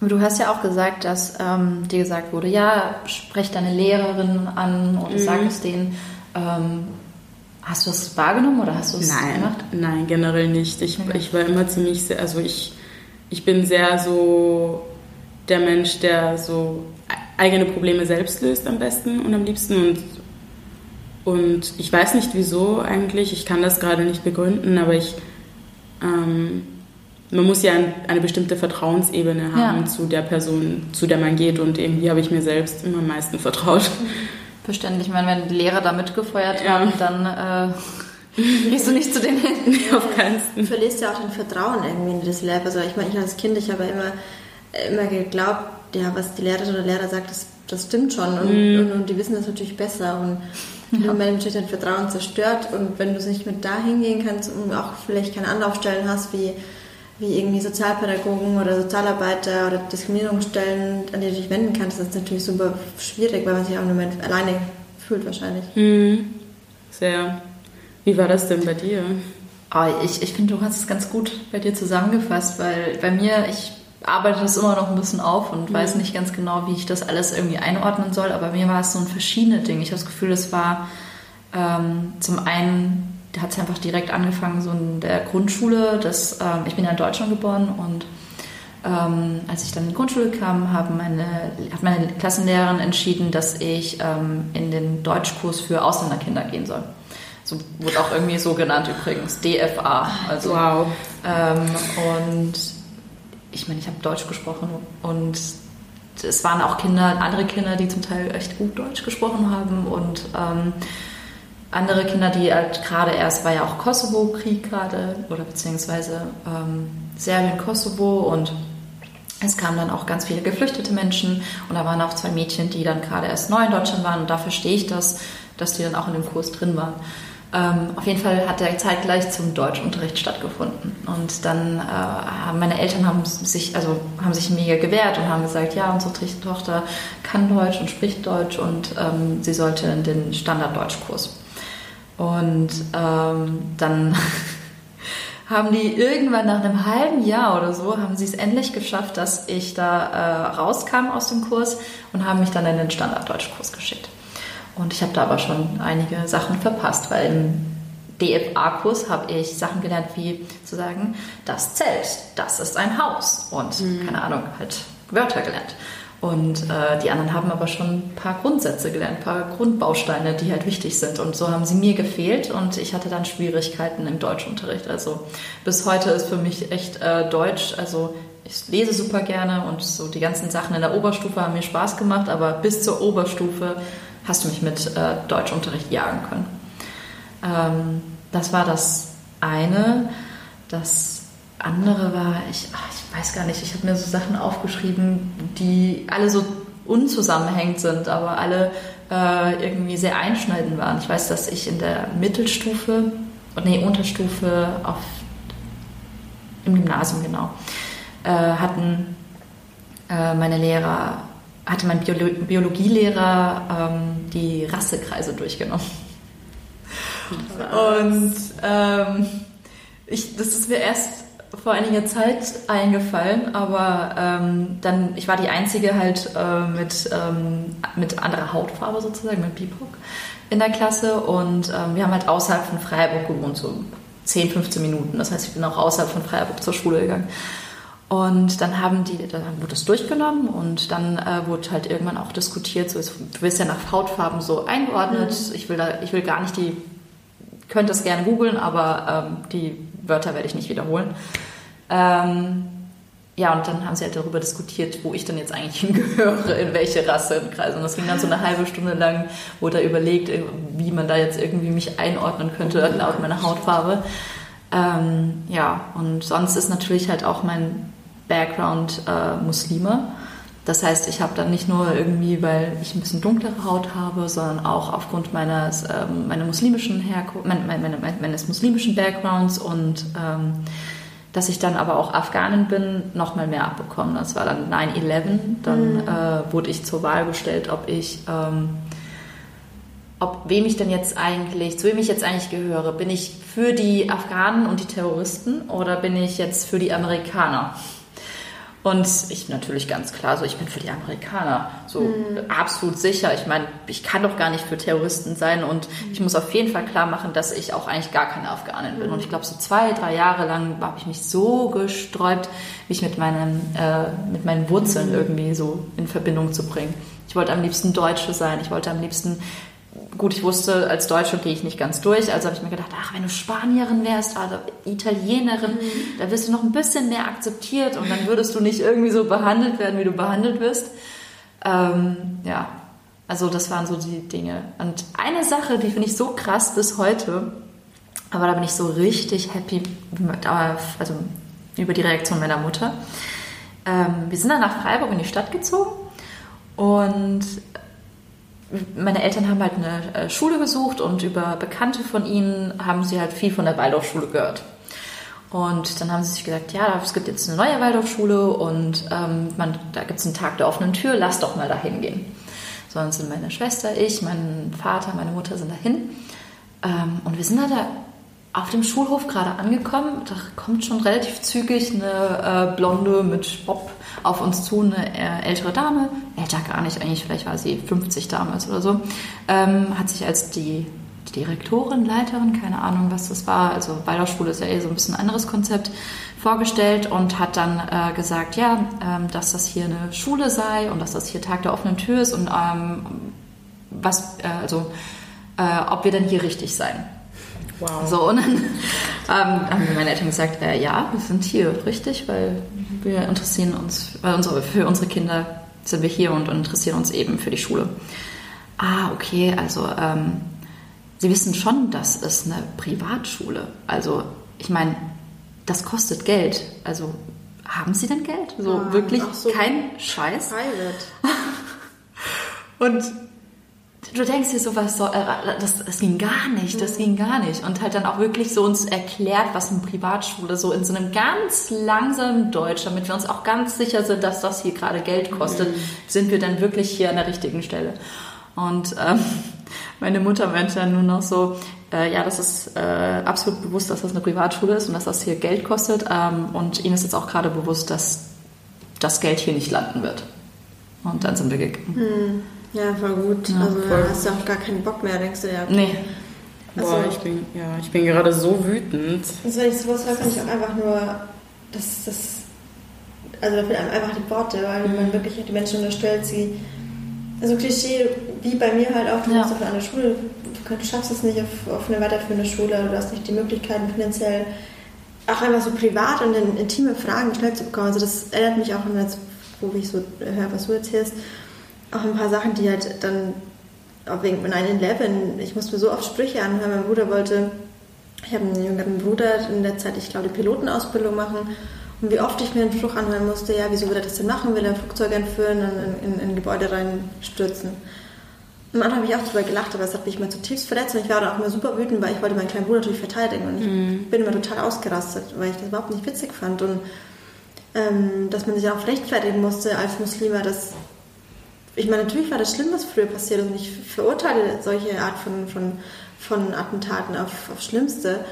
Und du hast ja auch gesagt, dass ähm, dir gesagt wurde, ja, sprech deine Lehrerin an oder mhm. sag es denen. Ähm, hast du es wahrgenommen oder hast du es nein, gemacht? Nein, generell nicht. Ich, okay. ich war immer ziemlich, sehr, also ich, ich bin sehr so der Mensch, der so eigene Probleme selbst löst am besten und am liebsten und und ich weiß nicht wieso eigentlich, ich kann das gerade nicht begründen, aber ich ähm, man muss ja ein, eine bestimmte Vertrauensebene haben ja. zu der Person, zu der man geht. Und irgendwie habe ich mir selbst immer am meisten vertraut. Verständlich. Ich meine, wenn die Lehrer da mitgefeuert ja. haben, dann äh, gehst du nicht zu denen hin. Auf keinen. Du verlierst ja auch den Vertrauen irgendwie in das Lehrer. Also ich meine, ich als Kind, ich habe immer, immer geglaubt, ja, was die Lehrerin oder Lehrer sagt, das, das stimmt schon. Und, mm. und, und, die wissen das natürlich besser. Und ja. wenn natürlich dein Vertrauen zerstört und wenn du es nicht mit da hingehen kannst und auch vielleicht keine Anlaufstellen hast, wie wie irgendwie Sozialpädagogen oder Sozialarbeiter oder Diskriminierungsstellen, an die du dich wenden kannst, das ist natürlich super schwierig, weil man sich auch im Moment alleine fühlt wahrscheinlich. Mhm. Sehr. Wie war das denn bei dir? Oh, ich ich finde, du hast es ganz gut bei dir zusammengefasst, weil bei mir, ich arbeite das immer noch ein bisschen auf und mhm. weiß nicht ganz genau, wie ich das alles irgendwie einordnen soll, aber bei mir war es so ein verschiedene Ding. Ich habe das Gefühl, es war ähm, zum einen hat es einfach direkt angefangen, so in der Grundschule. Das, ähm, ich bin ja in Deutschland geboren und ähm, als ich dann in die Grundschule kam, haben meine, hat meine Klassenlehrerin entschieden, dass ich ähm, in den Deutschkurs für Ausländerkinder gehen soll. So wurde auch irgendwie so genannt übrigens, DFA. Also, Wow. ähm, und ich meine, ich habe Deutsch gesprochen und es waren auch Kinder, andere Kinder, die zum Teil echt gut Deutsch gesprochen haben und ähm, andere Kinder, die halt gerade erst, war ja auch Kosovo-Krieg gerade oder beziehungsweise ähm, Serbien-Kosovo und es kamen dann auch ganz viele geflüchtete Menschen und da waren auch zwei Mädchen, die dann gerade erst neu in Deutschland waren und da verstehe ich das, dass die dann auch in dem Kurs drin waren. Ähm, auf jeden Fall hat der zeitgleich zum Deutschunterricht stattgefunden und dann äh, haben meine Eltern haben sich also haben sich mega gewehrt und haben gesagt, ja unsere Tochter kann Deutsch und spricht Deutsch und ähm, sie sollte in den Standarddeutschkurs. Und ähm, dann haben die irgendwann nach einem halben Jahr oder so, haben sie es endlich geschafft, dass ich da äh, rauskam aus dem Kurs und haben mich dann in den Standarddeutschkurs geschickt. Und ich habe da aber schon einige Sachen verpasst, weil im DFA-Kurs habe ich Sachen gelernt, wie zu sagen, das Zelt, das ist ein Haus und keine Ahnung, halt Wörter gelernt. Und äh, die anderen haben aber schon ein paar Grundsätze gelernt, ein paar Grundbausteine, die halt wichtig sind. Und so haben sie mir gefehlt und ich hatte dann Schwierigkeiten im Deutschunterricht. Also bis heute ist für mich echt äh, Deutsch, also ich lese super gerne und so die ganzen Sachen in der Oberstufe haben mir Spaß gemacht, aber bis zur Oberstufe hast du mich mit äh, Deutschunterricht jagen können. Ähm, das war das eine. Das andere war, ich, ach, ich weiß gar nicht, ich habe mir so Sachen aufgeschrieben, die alle so unzusammenhängend sind, aber alle äh, irgendwie sehr einschneidend waren. Ich weiß, dass ich in der Mittelstufe, nee, Unterstufe auf, im Gymnasium genau, äh, hatten äh, meine Lehrer, hatte mein Biolo Biologielehrer ähm, die Rassekreise durchgenommen. Und ähm, ich, das ist mir erst vor einiger Zeit eingefallen, aber ähm, dann, ich war die Einzige halt äh, mit, ähm, mit anderer Hautfarbe sozusagen, mit BIPOC in der Klasse und ähm, wir haben halt außerhalb von Freiburg gewohnt, so 10, 15 Minuten. Das heißt, ich bin auch außerhalb von Freiburg zur Schule gegangen. Und dann haben die, dann wurde es durchgenommen und dann äh, wurde halt irgendwann auch diskutiert, so, du wirst ja nach Hautfarben so eingeordnet. Ich will da, ich will gar nicht die, könnt das gerne googeln, aber ähm, die Wörter werde ich nicht wiederholen. Ähm, ja, und dann haben sie halt darüber diskutiert, wo ich denn jetzt eigentlich hingehöre, in welche Rasse im Kreis. Und das ging dann so eine halbe Stunde lang, wurde da überlegt, wie man da jetzt irgendwie mich einordnen könnte, laut meiner Hautfarbe. Ähm, ja, und sonst ist natürlich halt auch mein Background äh, Muslime. Das heißt, ich habe dann nicht nur irgendwie, weil ich ein bisschen dunklere Haut habe, sondern auch aufgrund meines, ähm, meiner muslimischen Herkunft, mein, meine, meine, meines muslimischen Backgrounds und ähm, dass ich dann aber auch Afghanin bin, noch mal mehr abbekommen. Das war dann 9-11. Dann mhm. äh, wurde ich zur Wahl gestellt, ob ich, ähm, ob wem ich denn jetzt eigentlich, zu wem ich jetzt eigentlich gehöre. Bin ich für die Afghanen und die Terroristen oder bin ich jetzt für die Amerikaner? Und ich natürlich ganz klar, so ich bin für die Amerikaner, so mhm. absolut sicher. Ich meine, ich kann doch gar nicht für Terroristen sein und ich muss auf jeden Fall klar machen, dass ich auch eigentlich gar keine Afghanin bin. Mhm. Und ich glaube, so zwei, drei Jahre lang habe ich mich so gesträubt, mich mit meinen, äh, mit meinen Wurzeln mhm. irgendwie so in Verbindung zu bringen. Ich wollte am liebsten Deutsche sein. Ich wollte am liebsten gut, ich wusste, als Deutsche gehe ich nicht ganz durch. Also habe ich mir gedacht, ach, wenn du Spanierin wärst oder Italienerin, mhm. da wirst du noch ein bisschen mehr akzeptiert und dann würdest du nicht irgendwie so behandelt werden, wie du behandelt wirst. Ähm, ja, also das waren so die Dinge. Und eine Sache, die finde ich so krass bis heute, aber da bin ich so richtig happy, also über die Reaktion meiner Mutter. Ähm, wir sind dann nach Freiburg in die Stadt gezogen und meine Eltern haben halt eine äh, Schule gesucht und über Bekannte von ihnen haben sie halt viel von der Waldorfschule gehört. Und dann haben sie sich gesagt, ja, es gibt jetzt eine neue Waldorfschule und ähm, man, da gibt es einen Tag der offenen Tür, lass doch mal dahin gehen. So, dann sind meine Schwester, ich, mein Vater, meine Mutter sind dahin. Ähm, und wir sind da auf dem Schulhof gerade angekommen. Da kommt schon relativ zügig eine äh, Blonde mit Bob auf uns zu, eine äh, ältere Dame, älter gar nicht, eigentlich vielleicht war sie 50 damals oder so, ähm, hat sich als die, Direktorin, Leiterin, keine Ahnung, was das war, also Waldorfschule ist ja eh so ein bisschen ein anderes Konzept, vorgestellt und hat dann äh, gesagt, ja, ähm, dass das hier eine Schule sei und dass das hier Tag der offenen Tür ist und ähm, was, äh, also, äh, ob wir denn hier richtig seien. Wow. So, und dann ähm, haben meine Eltern gesagt, äh, ja, wir sind hier, richtig, weil wir interessieren uns, weil unsere, für unsere Kinder sind wir hier und, und interessieren uns eben für die Schule. Ah, okay, also ähm, Sie wissen schon, das ist eine Privatschule. Also, ich meine, das kostet Geld. Also, haben Sie denn Geld? So ah, wirklich so kein Scheiß. Private. und du denkst dir so, was soll, äh, das, das ging gar nicht, das ging gar nicht. Und halt dann auch wirklich so uns erklärt, was eine Privatschule so in so einem ganz langsamen Deutsch, damit wir uns auch ganz sicher sind, dass das hier gerade Geld kostet, mhm. sind wir dann wirklich hier an der richtigen Stelle. Und ähm, meine Mutter meinte dann nur noch so, äh, ja, das ist äh, absolut bewusst, dass das eine Privatschule ist und dass das hier Geld kostet. Ähm, und ihnen ist jetzt auch gerade bewusst, dass das Geld hier nicht landen wird. Und dann sind wir gegangen. Hm. Ja, voll gut. Ja, also voll. hast du auch gar keinen Bock mehr, denkst du ja. Okay. Nee. Also, Boah, ich bin, ja, ich bin gerade so wütend. Also wenn ich sowas höre, finde ich auch einfach nur, dass das, also da fehlen einem einfach die Worte, weil mhm. man wirklich die Menschen unterstellt, sie, also Klischee, wie bei mir halt auch, du ja. musst auf eine Schule, du schaffst es nicht auf, auf eine weiterführende Schule, du hast nicht die Möglichkeiten finanziell, auch einfach so privat und in intime Fragen gestellt zu bekommen. Also das erinnert mich auch an das, wo ich so höre, was du erzählst, auch ein paar Sachen, die halt dann auch wegen 9-11, ich musste mir so oft Sprüche anhören. Mein Bruder wollte, ich habe einen jüngeren Bruder, in der Zeit, ich glaube, die Pilotenausbildung machen. Und wie oft ich mir einen Spruch anhören musste, ja, wieso will er das denn machen? Will er ein Flugzeug entführen und in, in, in Gebäude reinstürzen? Am Anfang habe ich auch darüber gelacht, aber es hat mich mal zutiefst verletzt und ich war dann auch immer super wütend, weil ich wollte meinen kleinen Bruder natürlich verteidigen und ich mm. bin immer total ausgerastet, weil ich das überhaupt nicht witzig fand und ähm, dass man sich auch rechtfertigen musste als Muslime, dass ich meine, natürlich war das schlimm, was früher passiert ist und ich verurteile solche Art von, von, von Attentaten auf, auf Schlimmste.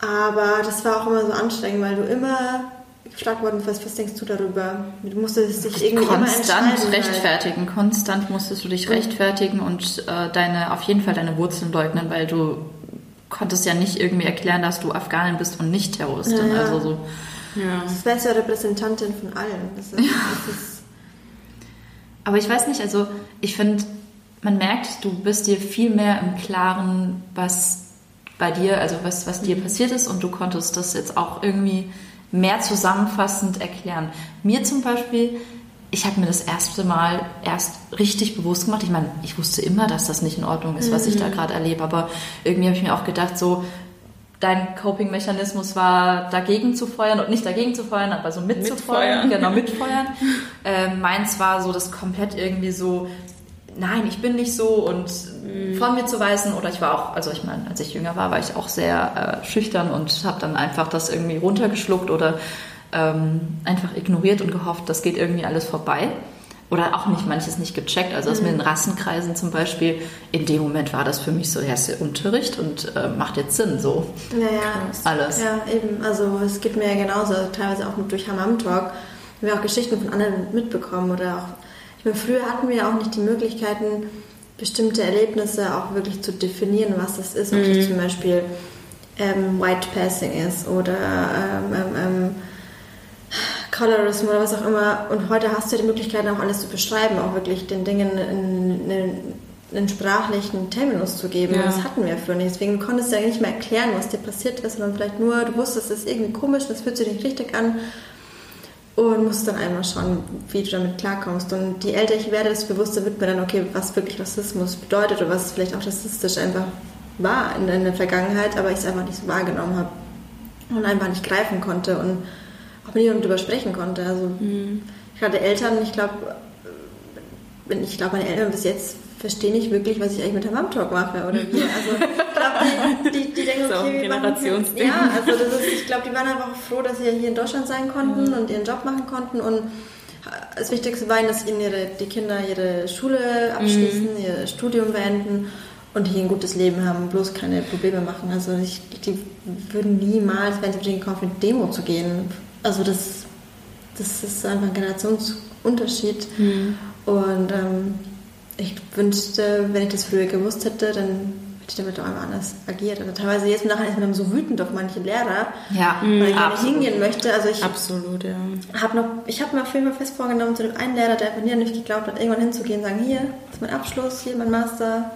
Aber das war auch immer so anstrengend, weil du immer gefragt worden bist, was denkst du darüber? Du musstest dich irgendwie konstant immer rechtfertigen. Weil. Konstant musstest du dich rechtfertigen und äh, deine, auf jeden Fall deine Wurzeln leugnen, weil du konntest ja nicht irgendwie erklären, dass du Afghanin bist und nicht Terroristin. Ja, ja. Also so. Ja. Das wäre ja Repräsentantin von allen. Das ist, das ist aber ich weiß nicht, also ich finde, man merkt, du bist dir viel mehr im Klaren, was bei dir, also was, was dir passiert ist und du konntest das jetzt auch irgendwie mehr zusammenfassend erklären. Mir zum Beispiel, ich habe mir das erste Mal erst richtig bewusst gemacht. Ich meine, ich wusste immer, dass das nicht in Ordnung ist, was ich da mhm. gerade erlebe, aber irgendwie habe ich mir auch gedacht, so, dein Coping-Mechanismus war, dagegen zu feuern und nicht dagegen zu feuern, aber so mitzufeuern. Genau, mitfeuern. äh, meins war so das komplett irgendwie so, nein, ich bin nicht so und mhm. von mir zu weisen. Oder ich war auch, also ich meine, als ich jünger war, war ich auch sehr äh, schüchtern und habe dann einfach das irgendwie runtergeschluckt oder ähm, einfach ignoriert und gehofft, das geht irgendwie alles vorbei oder auch nicht manches nicht gecheckt. Also aus mhm. den Rassenkreisen zum Beispiel, in dem Moment war das für mich so, ja, ist der Unterricht und äh, macht jetzt Sinn, so. Ja, Alles. Ja, eben. Also es gibt mir ja genauso, teilweise auch durch Hammam Talk, wir auch Geschichten von anderen mitbekommen oder auch, ich meine, früher hatten wir ja auch nicht die Möglichkeiten, bestimmte Erlebnisse auch wirklich zu definieren, was das ist. Ob mhm. das zum Beispiel ähm, White Passing ist oder ähm, ähm, ähm Colorism oder was auch immer. Und heute hast du die Möglichkeit, auch alles zu beschreiben, auch wirklich den Dingen einen, einen sprachlichen Terminus zu geben. Ja. Das hatten wir früher nicht. Deswegen konntest du ja nicht mehr erklären, was dir passiert ist, sondern vielleicht nur, du wusstest, es ist irgendwie komisch, das fühlt sich nicht richtig an. Und musst dann einmal schauen, wie du damit klarkommst. Und je älter ich werde, desto bewusster wird mir dann, okay, was wirklich Rassismus bedeutet oder was vielleicht auch rassistisch einfach war in, in der Vergangenheit, aber ich es einfach nicht so wahrgenommen habe und einfach nicht greifen konnte. Und auch mit niemandem darüber sprechen konnte. Also mhm. ich hatte Eltern, ich glaube, ich glaube, meine Eltern bis jetzt verstehen nicht wirklich, was ich eigentlich mit der Mom Talk mache oder wie. Also ich glaube, die, die, die, denken, okay, wir machen Ja, also das ist, ich glaube, die waren einfach froh, dass sie hier in Deutschland sein konnten mhm. und ihren Job machen konnten und das Wichtigste war dass ihnen ihre, die Kinder ihre Schule abschließen, mhm. ihr Studium beenden und hier ein gutes Leben haben, bloß keine Probleme machen. Also ich, die würden niemals, wenn sie den Kauf mit Demo zu gehen, also das, das ist einfach ein Generationsunterschied. Mhm. Und ähm, ich wünschte, wenn ich das früher gewusst hätte, dann hätte ich damit auch einmal anders agiert. Also teilweise jetzt im Nachhinein ist man dann so wütend auf manche Lehrer, ja, weil ich gerne hingehen möchte. Also ich absolut, ja. Hab noch, ich habe mir auf jeden Fall fest vorgenommen, zu dem einen Lehrer, der einfach nie an mich geglaubt hat, irgendwann hinzugehen und sagen, hier ist mein Abschluss, hier mein Master,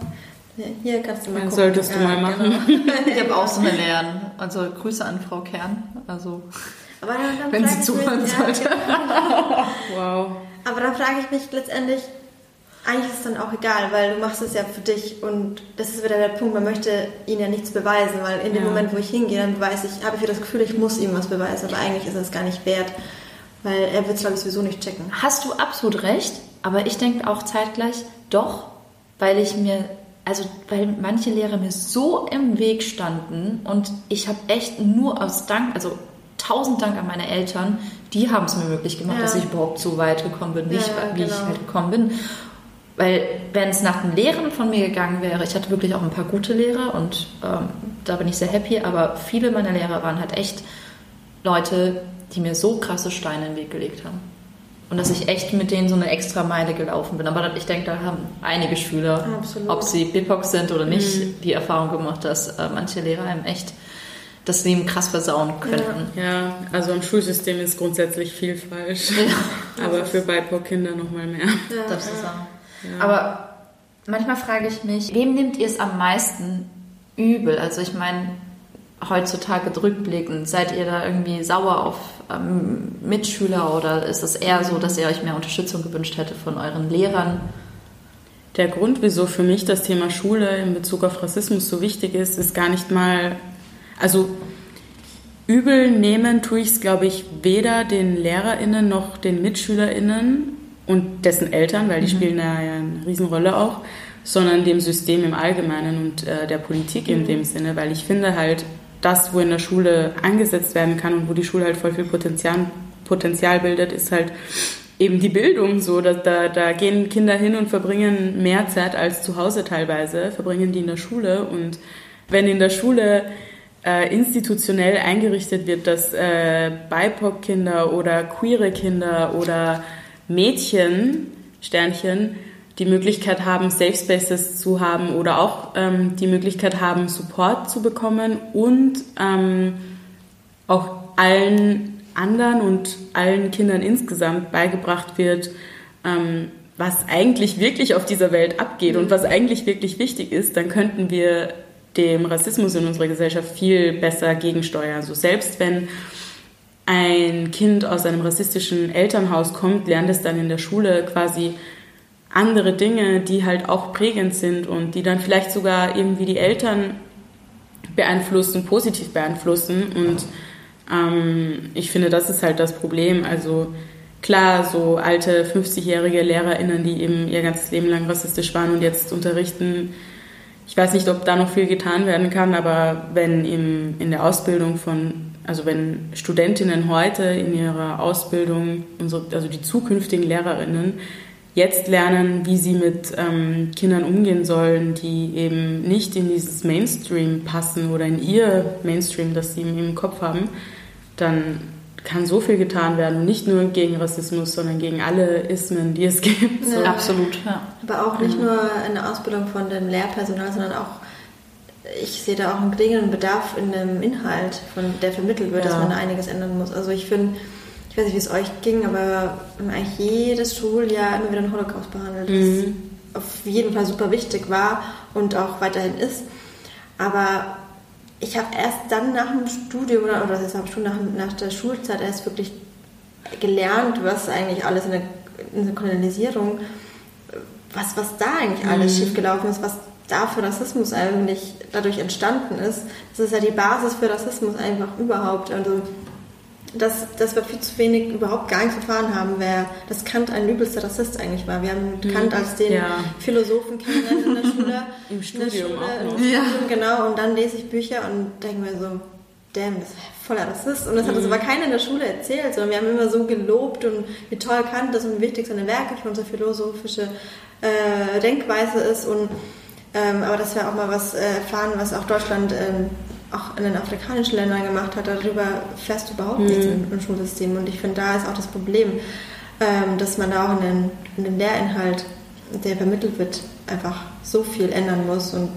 Ja, Hier kannst du mal Ja, gucken. solltest du mal machen. Genau. Ich habe auch so eine Lehrerin. Also Grüße an Frau Kern. Also Aber dann, dann Wenn sie zuhören mich, sollte. genau. Wow. Aber dann frage ich mich letztendlich, eigentlich ist es dann auch egal, weil du machst es ja für dich und das ist wieder der Punkt, man möchte ihnen ja nichts beweisen, weil in dem Ja. Moment, wo ich hingehe, dann weiß ich, habe ich wieder das Gefühl, ich muss ihm was beweisen, aber eigentlich ist es gar nicht wert, weil er wird es glaube ich sowieso nicht checken. hast du absolut recht, aber ich denke auch zeitgleich doch, weil ich mir, also weil manche Lehrer mir so im Weg standen und ich habe echt nur aus Dank, also tausend Dank an meine Eltern, die haben es mir möglich gemacht, Ja. dass ich überhaupt so weit gekommen bin, wie, Ja, ich, wie ich genau. halt gekommen bin. Weil wenn es nach den Lehrern von mir gegangen wäre, ich hatte wirklich auch ein paar gute Lehrer und ähm, da bin ich sehr happy, aber viele meiner Lehrer waren halt echt Leute, die mir so krasse Steine in den Weg gelegt haben. Und dass ich echt mit denen so eine extra Meile gelaufen bin. Aber ich denke, da haben einige Schüler, Absolut. ob sie BIPOC sind oder nicht, die Erfahrung gemacht, dass äh, manche Lehrer einem echt das Leben krass versauen könnten. Ja, also am Schulsystem ist grundsätzlich viel falsch. Aber für BIPOC-Kinder nochmal mehr. Ja, Das ja. ist auch. Aber manchmal frage ich mich, wem nehmt ihr es am meisten übel? Also ich meine, heutzutage rückblickend, seid ihr da irgendwie sauer auf ähm, Mitschüler oder ist es eher so, dass ihr euch mehr Unterstützung gewünscht hätte von euren Lehrern? Der Grund, wieso für mich das Thema Schule in Bezug auf Rassismus so wichtig ist, ist gar nicht mal, also übel nehmen tue ich es, glaube ich, weder den LehrerInnen noch den MitschülerInnen und dessen Eltern, weil die spielen da ja eine Riesenrolle auch, sondern dem System im Allgemeinen und äh, der Politik in dem Sinne, weil ich finde halt, das, wo in der Schule angesetzt werden kann und wo die Schule halt voll viel Potenzial, Potenzial bildet, ist halt eben die Bildung so. Da, da, da gehen Kinder hin und verbringen mehr Zeit als zu Hause teilweise, verbringen die in der Schule. Und wenn in der Schule äh, institutionell eingerichtet wird, dass äh, BIPOC-Kinder oder queere Kinder oder Mädchen, Sternchen, die Möglichkeit haben, Safe Spaces zu haben oder auch ähm, die Möglichkeit haben, Support zu bekommen und ähm, auch allen anderen und allen Kindern insgesamt beigebracht wird, ähm, was eigentlich wirklich auf dieser Welt abgeht und was eigentlich wirklich wichtig ist, dann könnten wir dem Rassismus in unserer Gesellschaft viel besser gegensteuern. Also selbst wenn ein Kind aus einem rassistischen Elternhaus kommt, lernt es dann in der Schule quasi andere Dinge, die halt auch prägend sind und die dann vielleicht sogar irgendwie die Eltern beeinflussen, positiv beeinflussen. Und ähm, ich finde, das ist halt das Problem. Also klar, so alte 50-jährige LehrerInnen, die eben ihr ganzes Leben lang rassistisch waren und jetzt unterrichten, ich weiß nicht, ob da noch viel getan werden kann, aber wenn im, in der Ausbildung von, also wenn Studentinnen heute in ihrer Ausbildung, also die zukünftigen LehrerInnen, jetzt lernen, wie sie mit ähm, Kindern umgehen sollen, die eben nicht in dieses Mainstream passen oder in ihr Mainstream, das sie im Kopf haben, dann kann so viel getan werden. Nicht nur gegen Rassismus, sondern gegen alle Ismen, die es gibt. So. Ja. Absolut, ja. Aber auch nicht nur in der Ausbildung von dem Lehrpersonal, sondern auch, ich sehe da auch einen dringenden Bedarf in dem Inhalt, von der vermittelt wird, Ja. dass man da einiges ändern muss. Also ich finde, ich weiß nicht, wie es euch ging, aber wir haben eigentlich jedes Schuljahr immer wieder den Holocaust behandelt, was Mhm. auf jeden Fall super wichtig war und auch weiterhin ist. Aber ich habe erst dann nach dem Studium oder, oder das heißt, habe schon nach, nach der Schulzeit erst wirklich gelernt, was eigentlich alles in der, in der Kolonialisierung, was, was da eigentlich alles schiefgelaufen ist, was da für Rassismus eigentlich dadurch entstanden ist. Das ist ja die Basis für Rassismus einfach überhaupt. Also, dass, dass wir viel zu wenig überhaupt gar nichts erfahren haben, wer das Kant ein übelster Rassist eigentlich war. Wir haben Kant als den Ja. Philosophen kennengelernt in der Schule. Im Studium Schule, auch noch. Studium, Genau, und dann lese ich Bücher und denke mir so, damn, das ist voller Rassist. Und das hat uns aber keiner in der Schule erzählt, sondern wir haben immer so gelobt und wie toll Kant ist und wie wichtig seine Werke für unsere philosophische äh, Denkweise ist. Und, ähm, aber dass wir auch mal was äh, erfahren, was auch Deutschland ähm, auch in den afrikanischen Ländern gemacht hat, darüber fährst du überhaupt nichts im, im Schulsystem. Und ich finde, da ist auch das Problem, ähm, dass man da auch in den, in den Lehrinhalt, der vermittelt wird, einfach so viel ändern muss. Und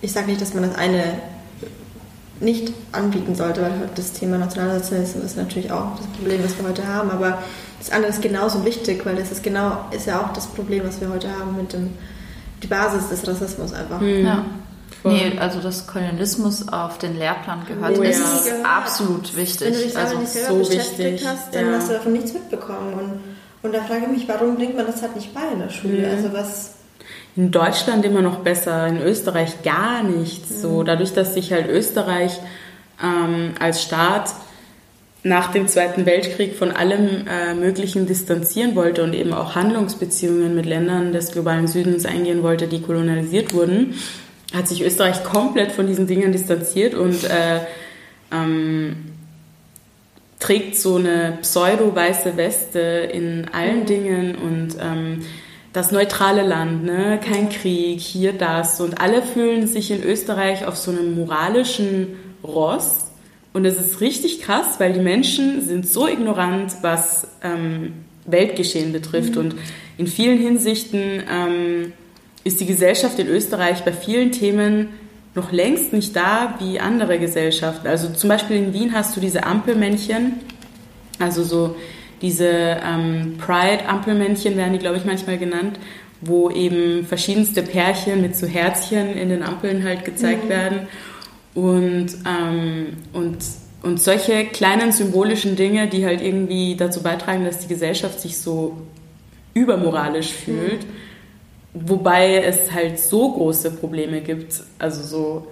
ich sage nicht, dass man das eine nicht anbieten sollte, weil das Thema Nationalsozialismus ist natürlich auch das Problem, was wir heute haben. Aber das andere ist genauso wichtig, weil das ist genau ist ja auch das Problem, was wir heute haben mit dem die Basis des Rassismus einfach. Mhm. Ja. Voll. Nee, also dass Kolonialismus auf den Lehrplan gehört, oh, ist ja. absolut wichtig. Wenn du dich damit also, nicht selber so beschäftigt wichtig. hast, dann ja. hast du davon nichts mitbekommen. Und, und da frage ich mich, warum bringt man das halt nicht bei in der Schule? Mhm. Also was in Deutschland immer noch besser, in Österreich gar nicht. So, mhm. dadurch, dass sich halt Österreich ähm, als Staat nach dem Zweiten Weltkrieg von allem äh, Möglichen distanzieren wollte und eben auch Handlungsbeziehungen mit Ländern des globalen Südens eingehen wollte, die kolonialisiert wurden, hat sich Österreich komplett von diesen Dingen distanziert und äh, ähm, trägt so eine pseudo-weiße Weste in allen. Dingen und ähm, das neutrale Land, ne? kein Krieg, hier das. Und alle fühlen sich in Österreich auf so einem moralischen Ross. Und es ist richtig krass, weil die Menschen sind so ignorant, was ähm, Weltgeschehen betrifft. Mhm. Und in vielen Hinsichten ähm, ist die Gesellschaft in Österreich bei vielen Themen noch längst nicht da wie andere Gesellschaften. Also zum Beispiel in Wien hast du diese Ampelmännchen, also so diese ähm, Pride-Ampelmännchen werden die, glaube ich, manchmal genannt, wo eben verschiedenste Pärchen mit so Herzchen in den Ampeln halt gezeigt mhm. werden. Und, ähm, und, und solche kleinen symbolischen Dinge, die halt irgendwie dazu beitragen, dass die Gesellschaft sich so übermoralisch fühlt. Mhm. Wobei es halt so große Probleme gibt. Also so,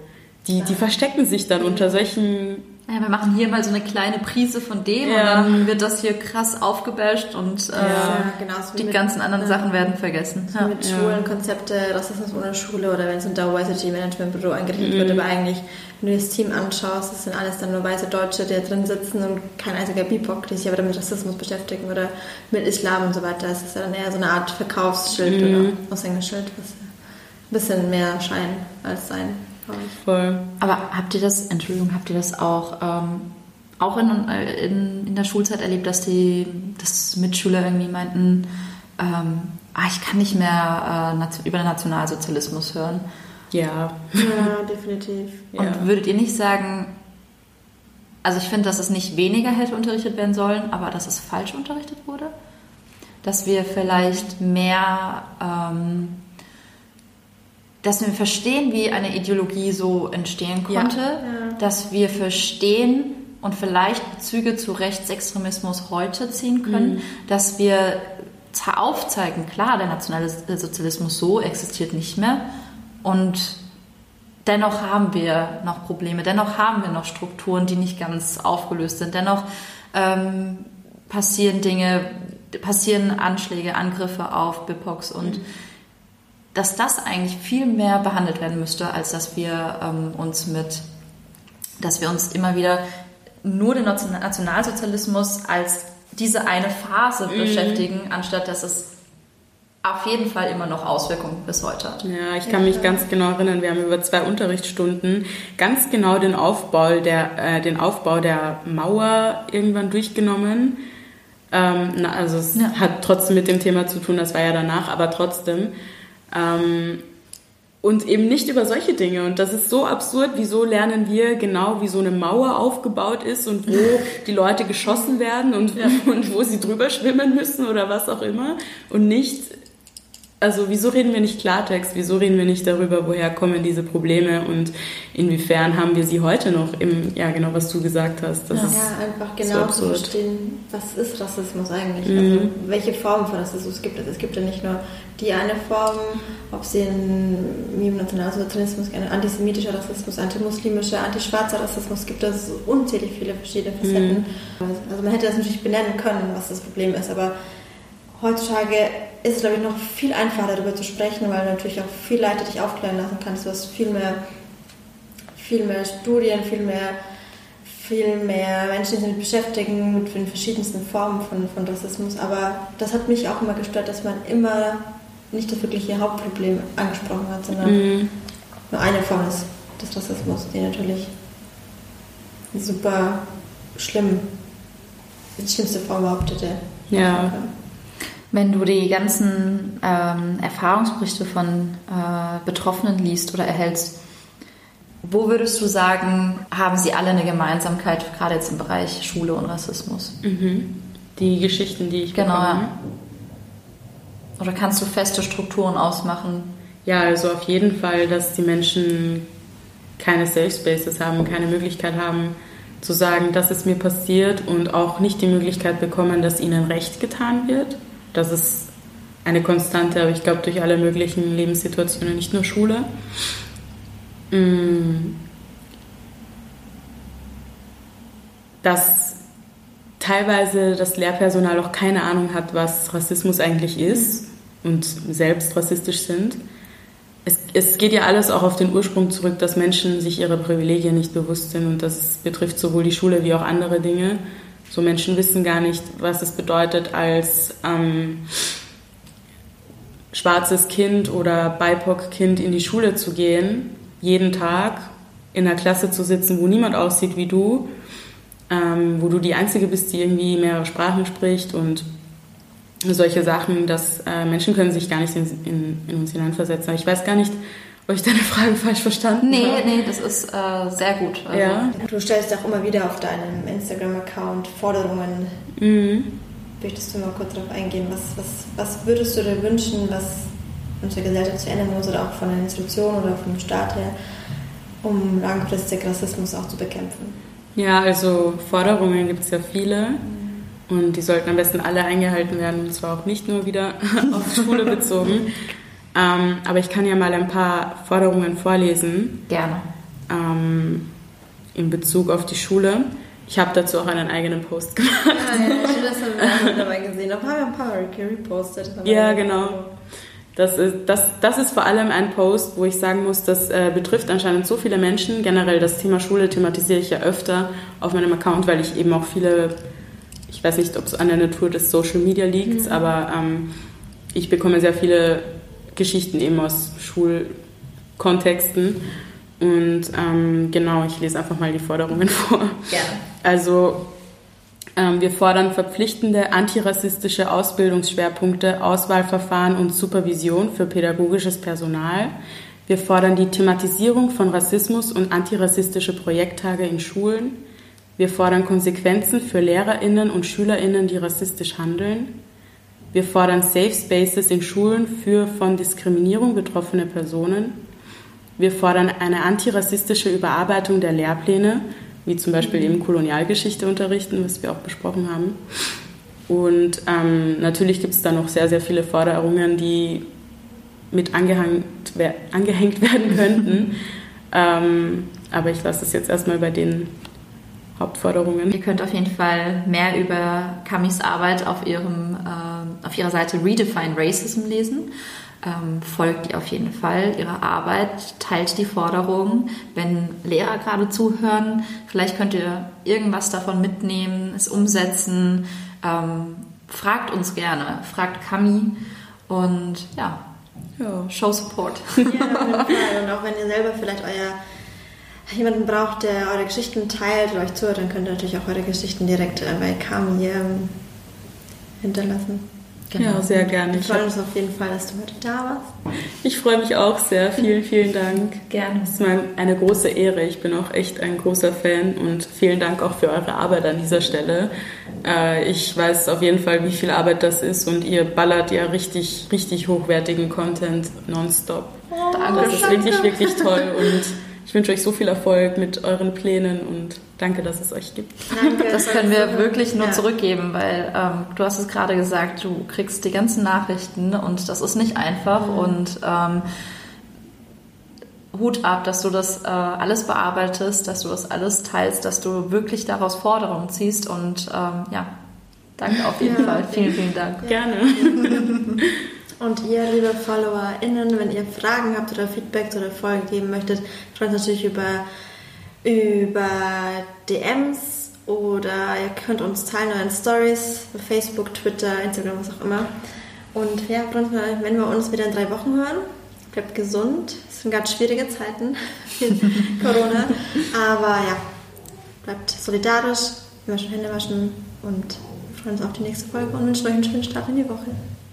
die, die verstecken sich dann unter solchen ja, wir machen hier mal so eine kleine Prise von dem ja. und dann wird das hier krass aufgebasht und äh, ja, genau, die mit, ganzen anderen ja. Sachen werden vergessen. Ja. Mit Schulenkonzepte, Rassismus ohne Schule oder wenn es ein Diversity Management Büro eingerichtet mhm. wird, aber eigentlich, wenn du das Team anschaust, das sind alles dann nur weiße Deutsche, die da drin sitzen und kein einziger BIPOC, die sich aber mit Rassismus beschäftigen oder mit Islam und so weiter. Es ist ja dann eher so eine Art Verkaufsschild mhm. oder Aushängeschild, was ein bisschen mehr Schein als sein Voll. Aber habt ihr das, Entschuldigung, habt ihr das auch, ähm, auch in, in, in der Schulzeit erlebt, dass die dass Mitschüler irgendwie meinten, ähm, ah, ich kann nicht mehr äh, über den Nationalsozialismus hören? Ja. Ja, definitiv. Und ja. würdet ihr nicht sagen, also ich finde, dass es nicht weniger hätte unterrichtet werden sollen, aber dass es falsch unterrichtet wurde? Dass wir vielleicht mehr ähm, dass wir verstehen, wie eine Ideologie so entstehen konnte, ja. Dass wir verstehen und vielleicht Bezüge zu Rechtsextremismus heute ziehen können, mhm. dass wir aufzeigen, klar, der nationale Sozialismus so existiert nicht mehr und dennoch haben wir noch Probleme, dennoch haben wir noch Strukturen, die nicht ganz aufgelöst sind, dennoch ähm, passieren Dinge, passieren Anschläge, Angriffe auf BIPOX und mhm dass das eigentlich viel mehr behandelt werden müsste, als dass wir ähm, uns mit, dass wir uns immer wieder nur den Nationalsozialismus als diese eine Phase mhm. beschäftigen, anstatt dass es auf jeden Fall immer noch Auswirkungen bis heute hat. Ja, ich kann mich ganz genau erinnern, wir haben über zwei Unterrichtsstunden ganz genau den Aufbau der, äh, den Aufbau der Mauer irgendwann durchgenommen. Ähm, na, also es ja. hat trotzdem mit dem Thema zu tun, das war ja danach, aber trotzdem. Ähm, und eben nicht über solche Dinge. Und das ist so absurd. Wieso lernen wir genau, wie so eine Mauer aufgebaut ist und wo die Leute geschossen werden und, ja. und wo sie drüber schwimmen müssen oder was auch immer. Und nicht, also wieso reden wir nicht Klartext? Wieso reden wir nicht darüber, woher kommen diese Probleme und inwiefern haben wir sie heute noch im, ja genau, was du gesagt hast. Das ja, ja, einfach genau so zu verstehen, was ist Rassismus eigentlich? Mhm. Also, welche Formen von Rassismus gibt es? Es gibt ja nicht nur die eine Form, ob sie in, wie im Nationalsozialismus, antisemitischer Rassismus, antimuslimischer, antischwarzer Rassismus gibt, es unzählig viele verschiedene Facetten. Mhm. Also man hätte das natürlich benennen können, was das Problem ist, aber heutzutage ist es, glaube ich, noch viel einfacher darüber zu sprechen, weil du natürlich auch viel leichter dich aufklären lassen kannst. Du hast viel mehr, viel mehr Studien, viel mehr, viel mehr Menschen, die sich damit beschäftigen, mit den verschiedensten Formen von, von Rassismus. Aber das hat mich auch immer gestört, dass man immer nicht das wirkliche Hauptproblem angesprochen hat, sondern mhm. nur eine Form des, des Rassismus, die natürlich super schlimm, die schlimmste Form überhaupt hätte. Ja. Wenn du die ganzen ähm, Erfahrungsberichte von äh, Betroffenen liest oder erhältst, wo würdest du sagen, haben sie alle eine Gemeinsamkeit, gerade jetzt im Bereich Schule und Rassismus? Mhm. Die Geschichten, die ich genau, bekomme. Oder kannst du feste Strukturen ausmachen? ja, also auf jeden Fall, dass die Menschen keine Safe Spaces haben, keine Möglichkeit haben zu sagen, das ist mir passiert und auch nicht die Möglichkeit bekommen, dass ihnen Recht getan wird. Das ist eine Konstante, aber ich glaube durch alle möglichen Lebenssituationen, nicht nur Schule. Mm. Dass teilweise das Lehrpersonal auch keine Ahnung hat, was Rassismus eigentlich ist und selbst rassistisch sind. Es, es, geht ja alles auch auf den Ursprung zurück, dass Menschen sich ihrer Privilegien nicht bewusst sind und das betrifft sowohl die Schule wie auch andere Dinge. So Menschen wissen gar nicht, was es bedeutet, als ähm, schwarzes Kind oder BIPOC-Kind in die Schule zu gehen, jeden Tag in einer Klasse zu sitzen, wo niemand aussieht wie du, ähm, wo du die Einzige bist, die irgendwie mehrere Sprachen spricht und solche Sachen, dass äh, Menschen können sich gar nicht in, in, in, uns hineinversetzen. Ich weiß gar nicht, ob ich deine Frage falsch verstanden nee, habe. Nee, nee, das ist äh, sehr gut. Also, ja. Du stellst auch immer wieder auf deinem Instagram-Account Forderungen. Mhm. Möchtest du mal kurz darauf eingehen? Was, was, was würdest du dir wünschen, was unsere Gesellschaft zu ändern muss oder auch von den Institutionen oder vom Staat her, um langfristig Rassismus auch zu bekämpfen? Ja, also Forderungen gibt es ja viele und die sollten am besten alle eingehalten werden und zwar auch nicht nur wieder auf Schule bezogen. Ähm, aber ich kann ja mal ein paar Forderungen vorlesen. Gerne. Ähm, in Bezug auf die Schule. Ich habe dazu auch einen eigenen Post gemacht. Ja, ja, das haben wir dabei gesehen. Wir ein paar repostet. Ja, genau. Das ist, das, das ist vor allem ein Post, wo ich sagen muss, das äh, betrifft anscheinend so viele Menschen. Generell das Thema Schule thematisiere ich ja öfter auf meinem Account, weil ich eben auch viele, ich weiß nicht, ob es an der Natur des Social Media liegt, mhm. aber ähm, ich bekomme sehr viele Geschichten eben aus Schulkontexten. Und ähm, genau, ich lese einfach mal die Forderungen vor. Ja. Also ähm, wir fordern verpflichtende antirassistische Ausbildungsschwerpunkte, Auswahlverfahren und Supervision für pädagogisches Personal. Wir fordern die Thematisierung von Rassismus und antirassistische Projekttage in Schulen. Wir fordern Konsequenzen für Lehrerinnen und Schülerinnen, die rassistisch handeln. Wir fordern Safe Spaces in Schulen für von Diskriminierung betroffene Personen. Wir fordern eine antirassistische Überarbeitung der Lehrpläne wie zum Beispiel eben Kolonialgeschichte unterrichten, was wir auch besprochen haben. Und ähm, natürlich gibt es da noch sehr, sehr viele Forderungen, die mit angehängt, angehängt werden könnten. ähm, aber ich lasse es jetzt erstmal bei den Hauptforderungen. Ihr könnt auf jeden Fall mehr über Kamis Arbeit auf, ihrem, äh, auf ihrer Seite Redefine Racism lesen ähm, folgt ihr auf jeden Fall ihrer Arbeit, teilt die Forderungen. Wenn Lehrer gerade zuhören, vielleicht könnt ihr irgendwas davon mitnehmen, es umsetzen. Ähm, fragt uns gerne, fragt Kami und ja, ja. Show Support. Ja, auf jeden Fall. Und auch wenn ihr selber vielleicht euer jemanden braucht, der eure Geschichten teilt oder euch zuhört, dann könnt ihr natürlich auch eure Geschichten direkt bei Kami ähm, hinterlassen. Genau. Ja, sehr gerne. Wir freuen uns auf jeden Fall, dass du heute da warst. Ich freue mich auch sehr. Vielen, vielen Dank. Gerne. Es ist mir eine große Ehre. Ich bin auch echt ein großer Fan und vielen Dank auch für eure Arbeit an dieser Stelle. Äh, ich weiß auf jeden Fall, wie viel Arbeit das ist und ihr ballert ja richtig, richtig hochwertigen Content nonstop. Oh, danke. Das ist wirklich, wirklich toll und ich wünsche euch so viel Erfolg mit euren Plänen und danke, dass es euch gibt. Danke. Das können wir wirklich nur ja. zurückgeben, weil ähm, du hast es gerade gesagt, du kriegst die ganzen Nachrichten und das ist nicht einfach mhm. und ähm, Hut ab, dass du das äh, alles bearbeitest, dass du das alles teilst, dass du wirklich daraus Forderungen ziehst und ähm, ja, danke auf jeden ja, Fall. Vielen, vielen Dank. Gerne. Und ihr, liebe FollowerInnen, wenn ihr Fragen habt oder Feedback zu der Folge geben möchtet, freut uns natürlich über, über DMs oder ihr könnt uns teilen in Stories, Facebook, Twitter, Instagram, was auch immer. Und ja, uns, wenn wir uns wieder in drei Wochen hören. Bleibt gesund. Es sind ganz schwierige Zeiten mit Corona. Aber ja, bleibt solidarisch, immer schon Hände waschen und freuen uns auf die nächste Folge und wünschen euch einen schönen Start in die Woche.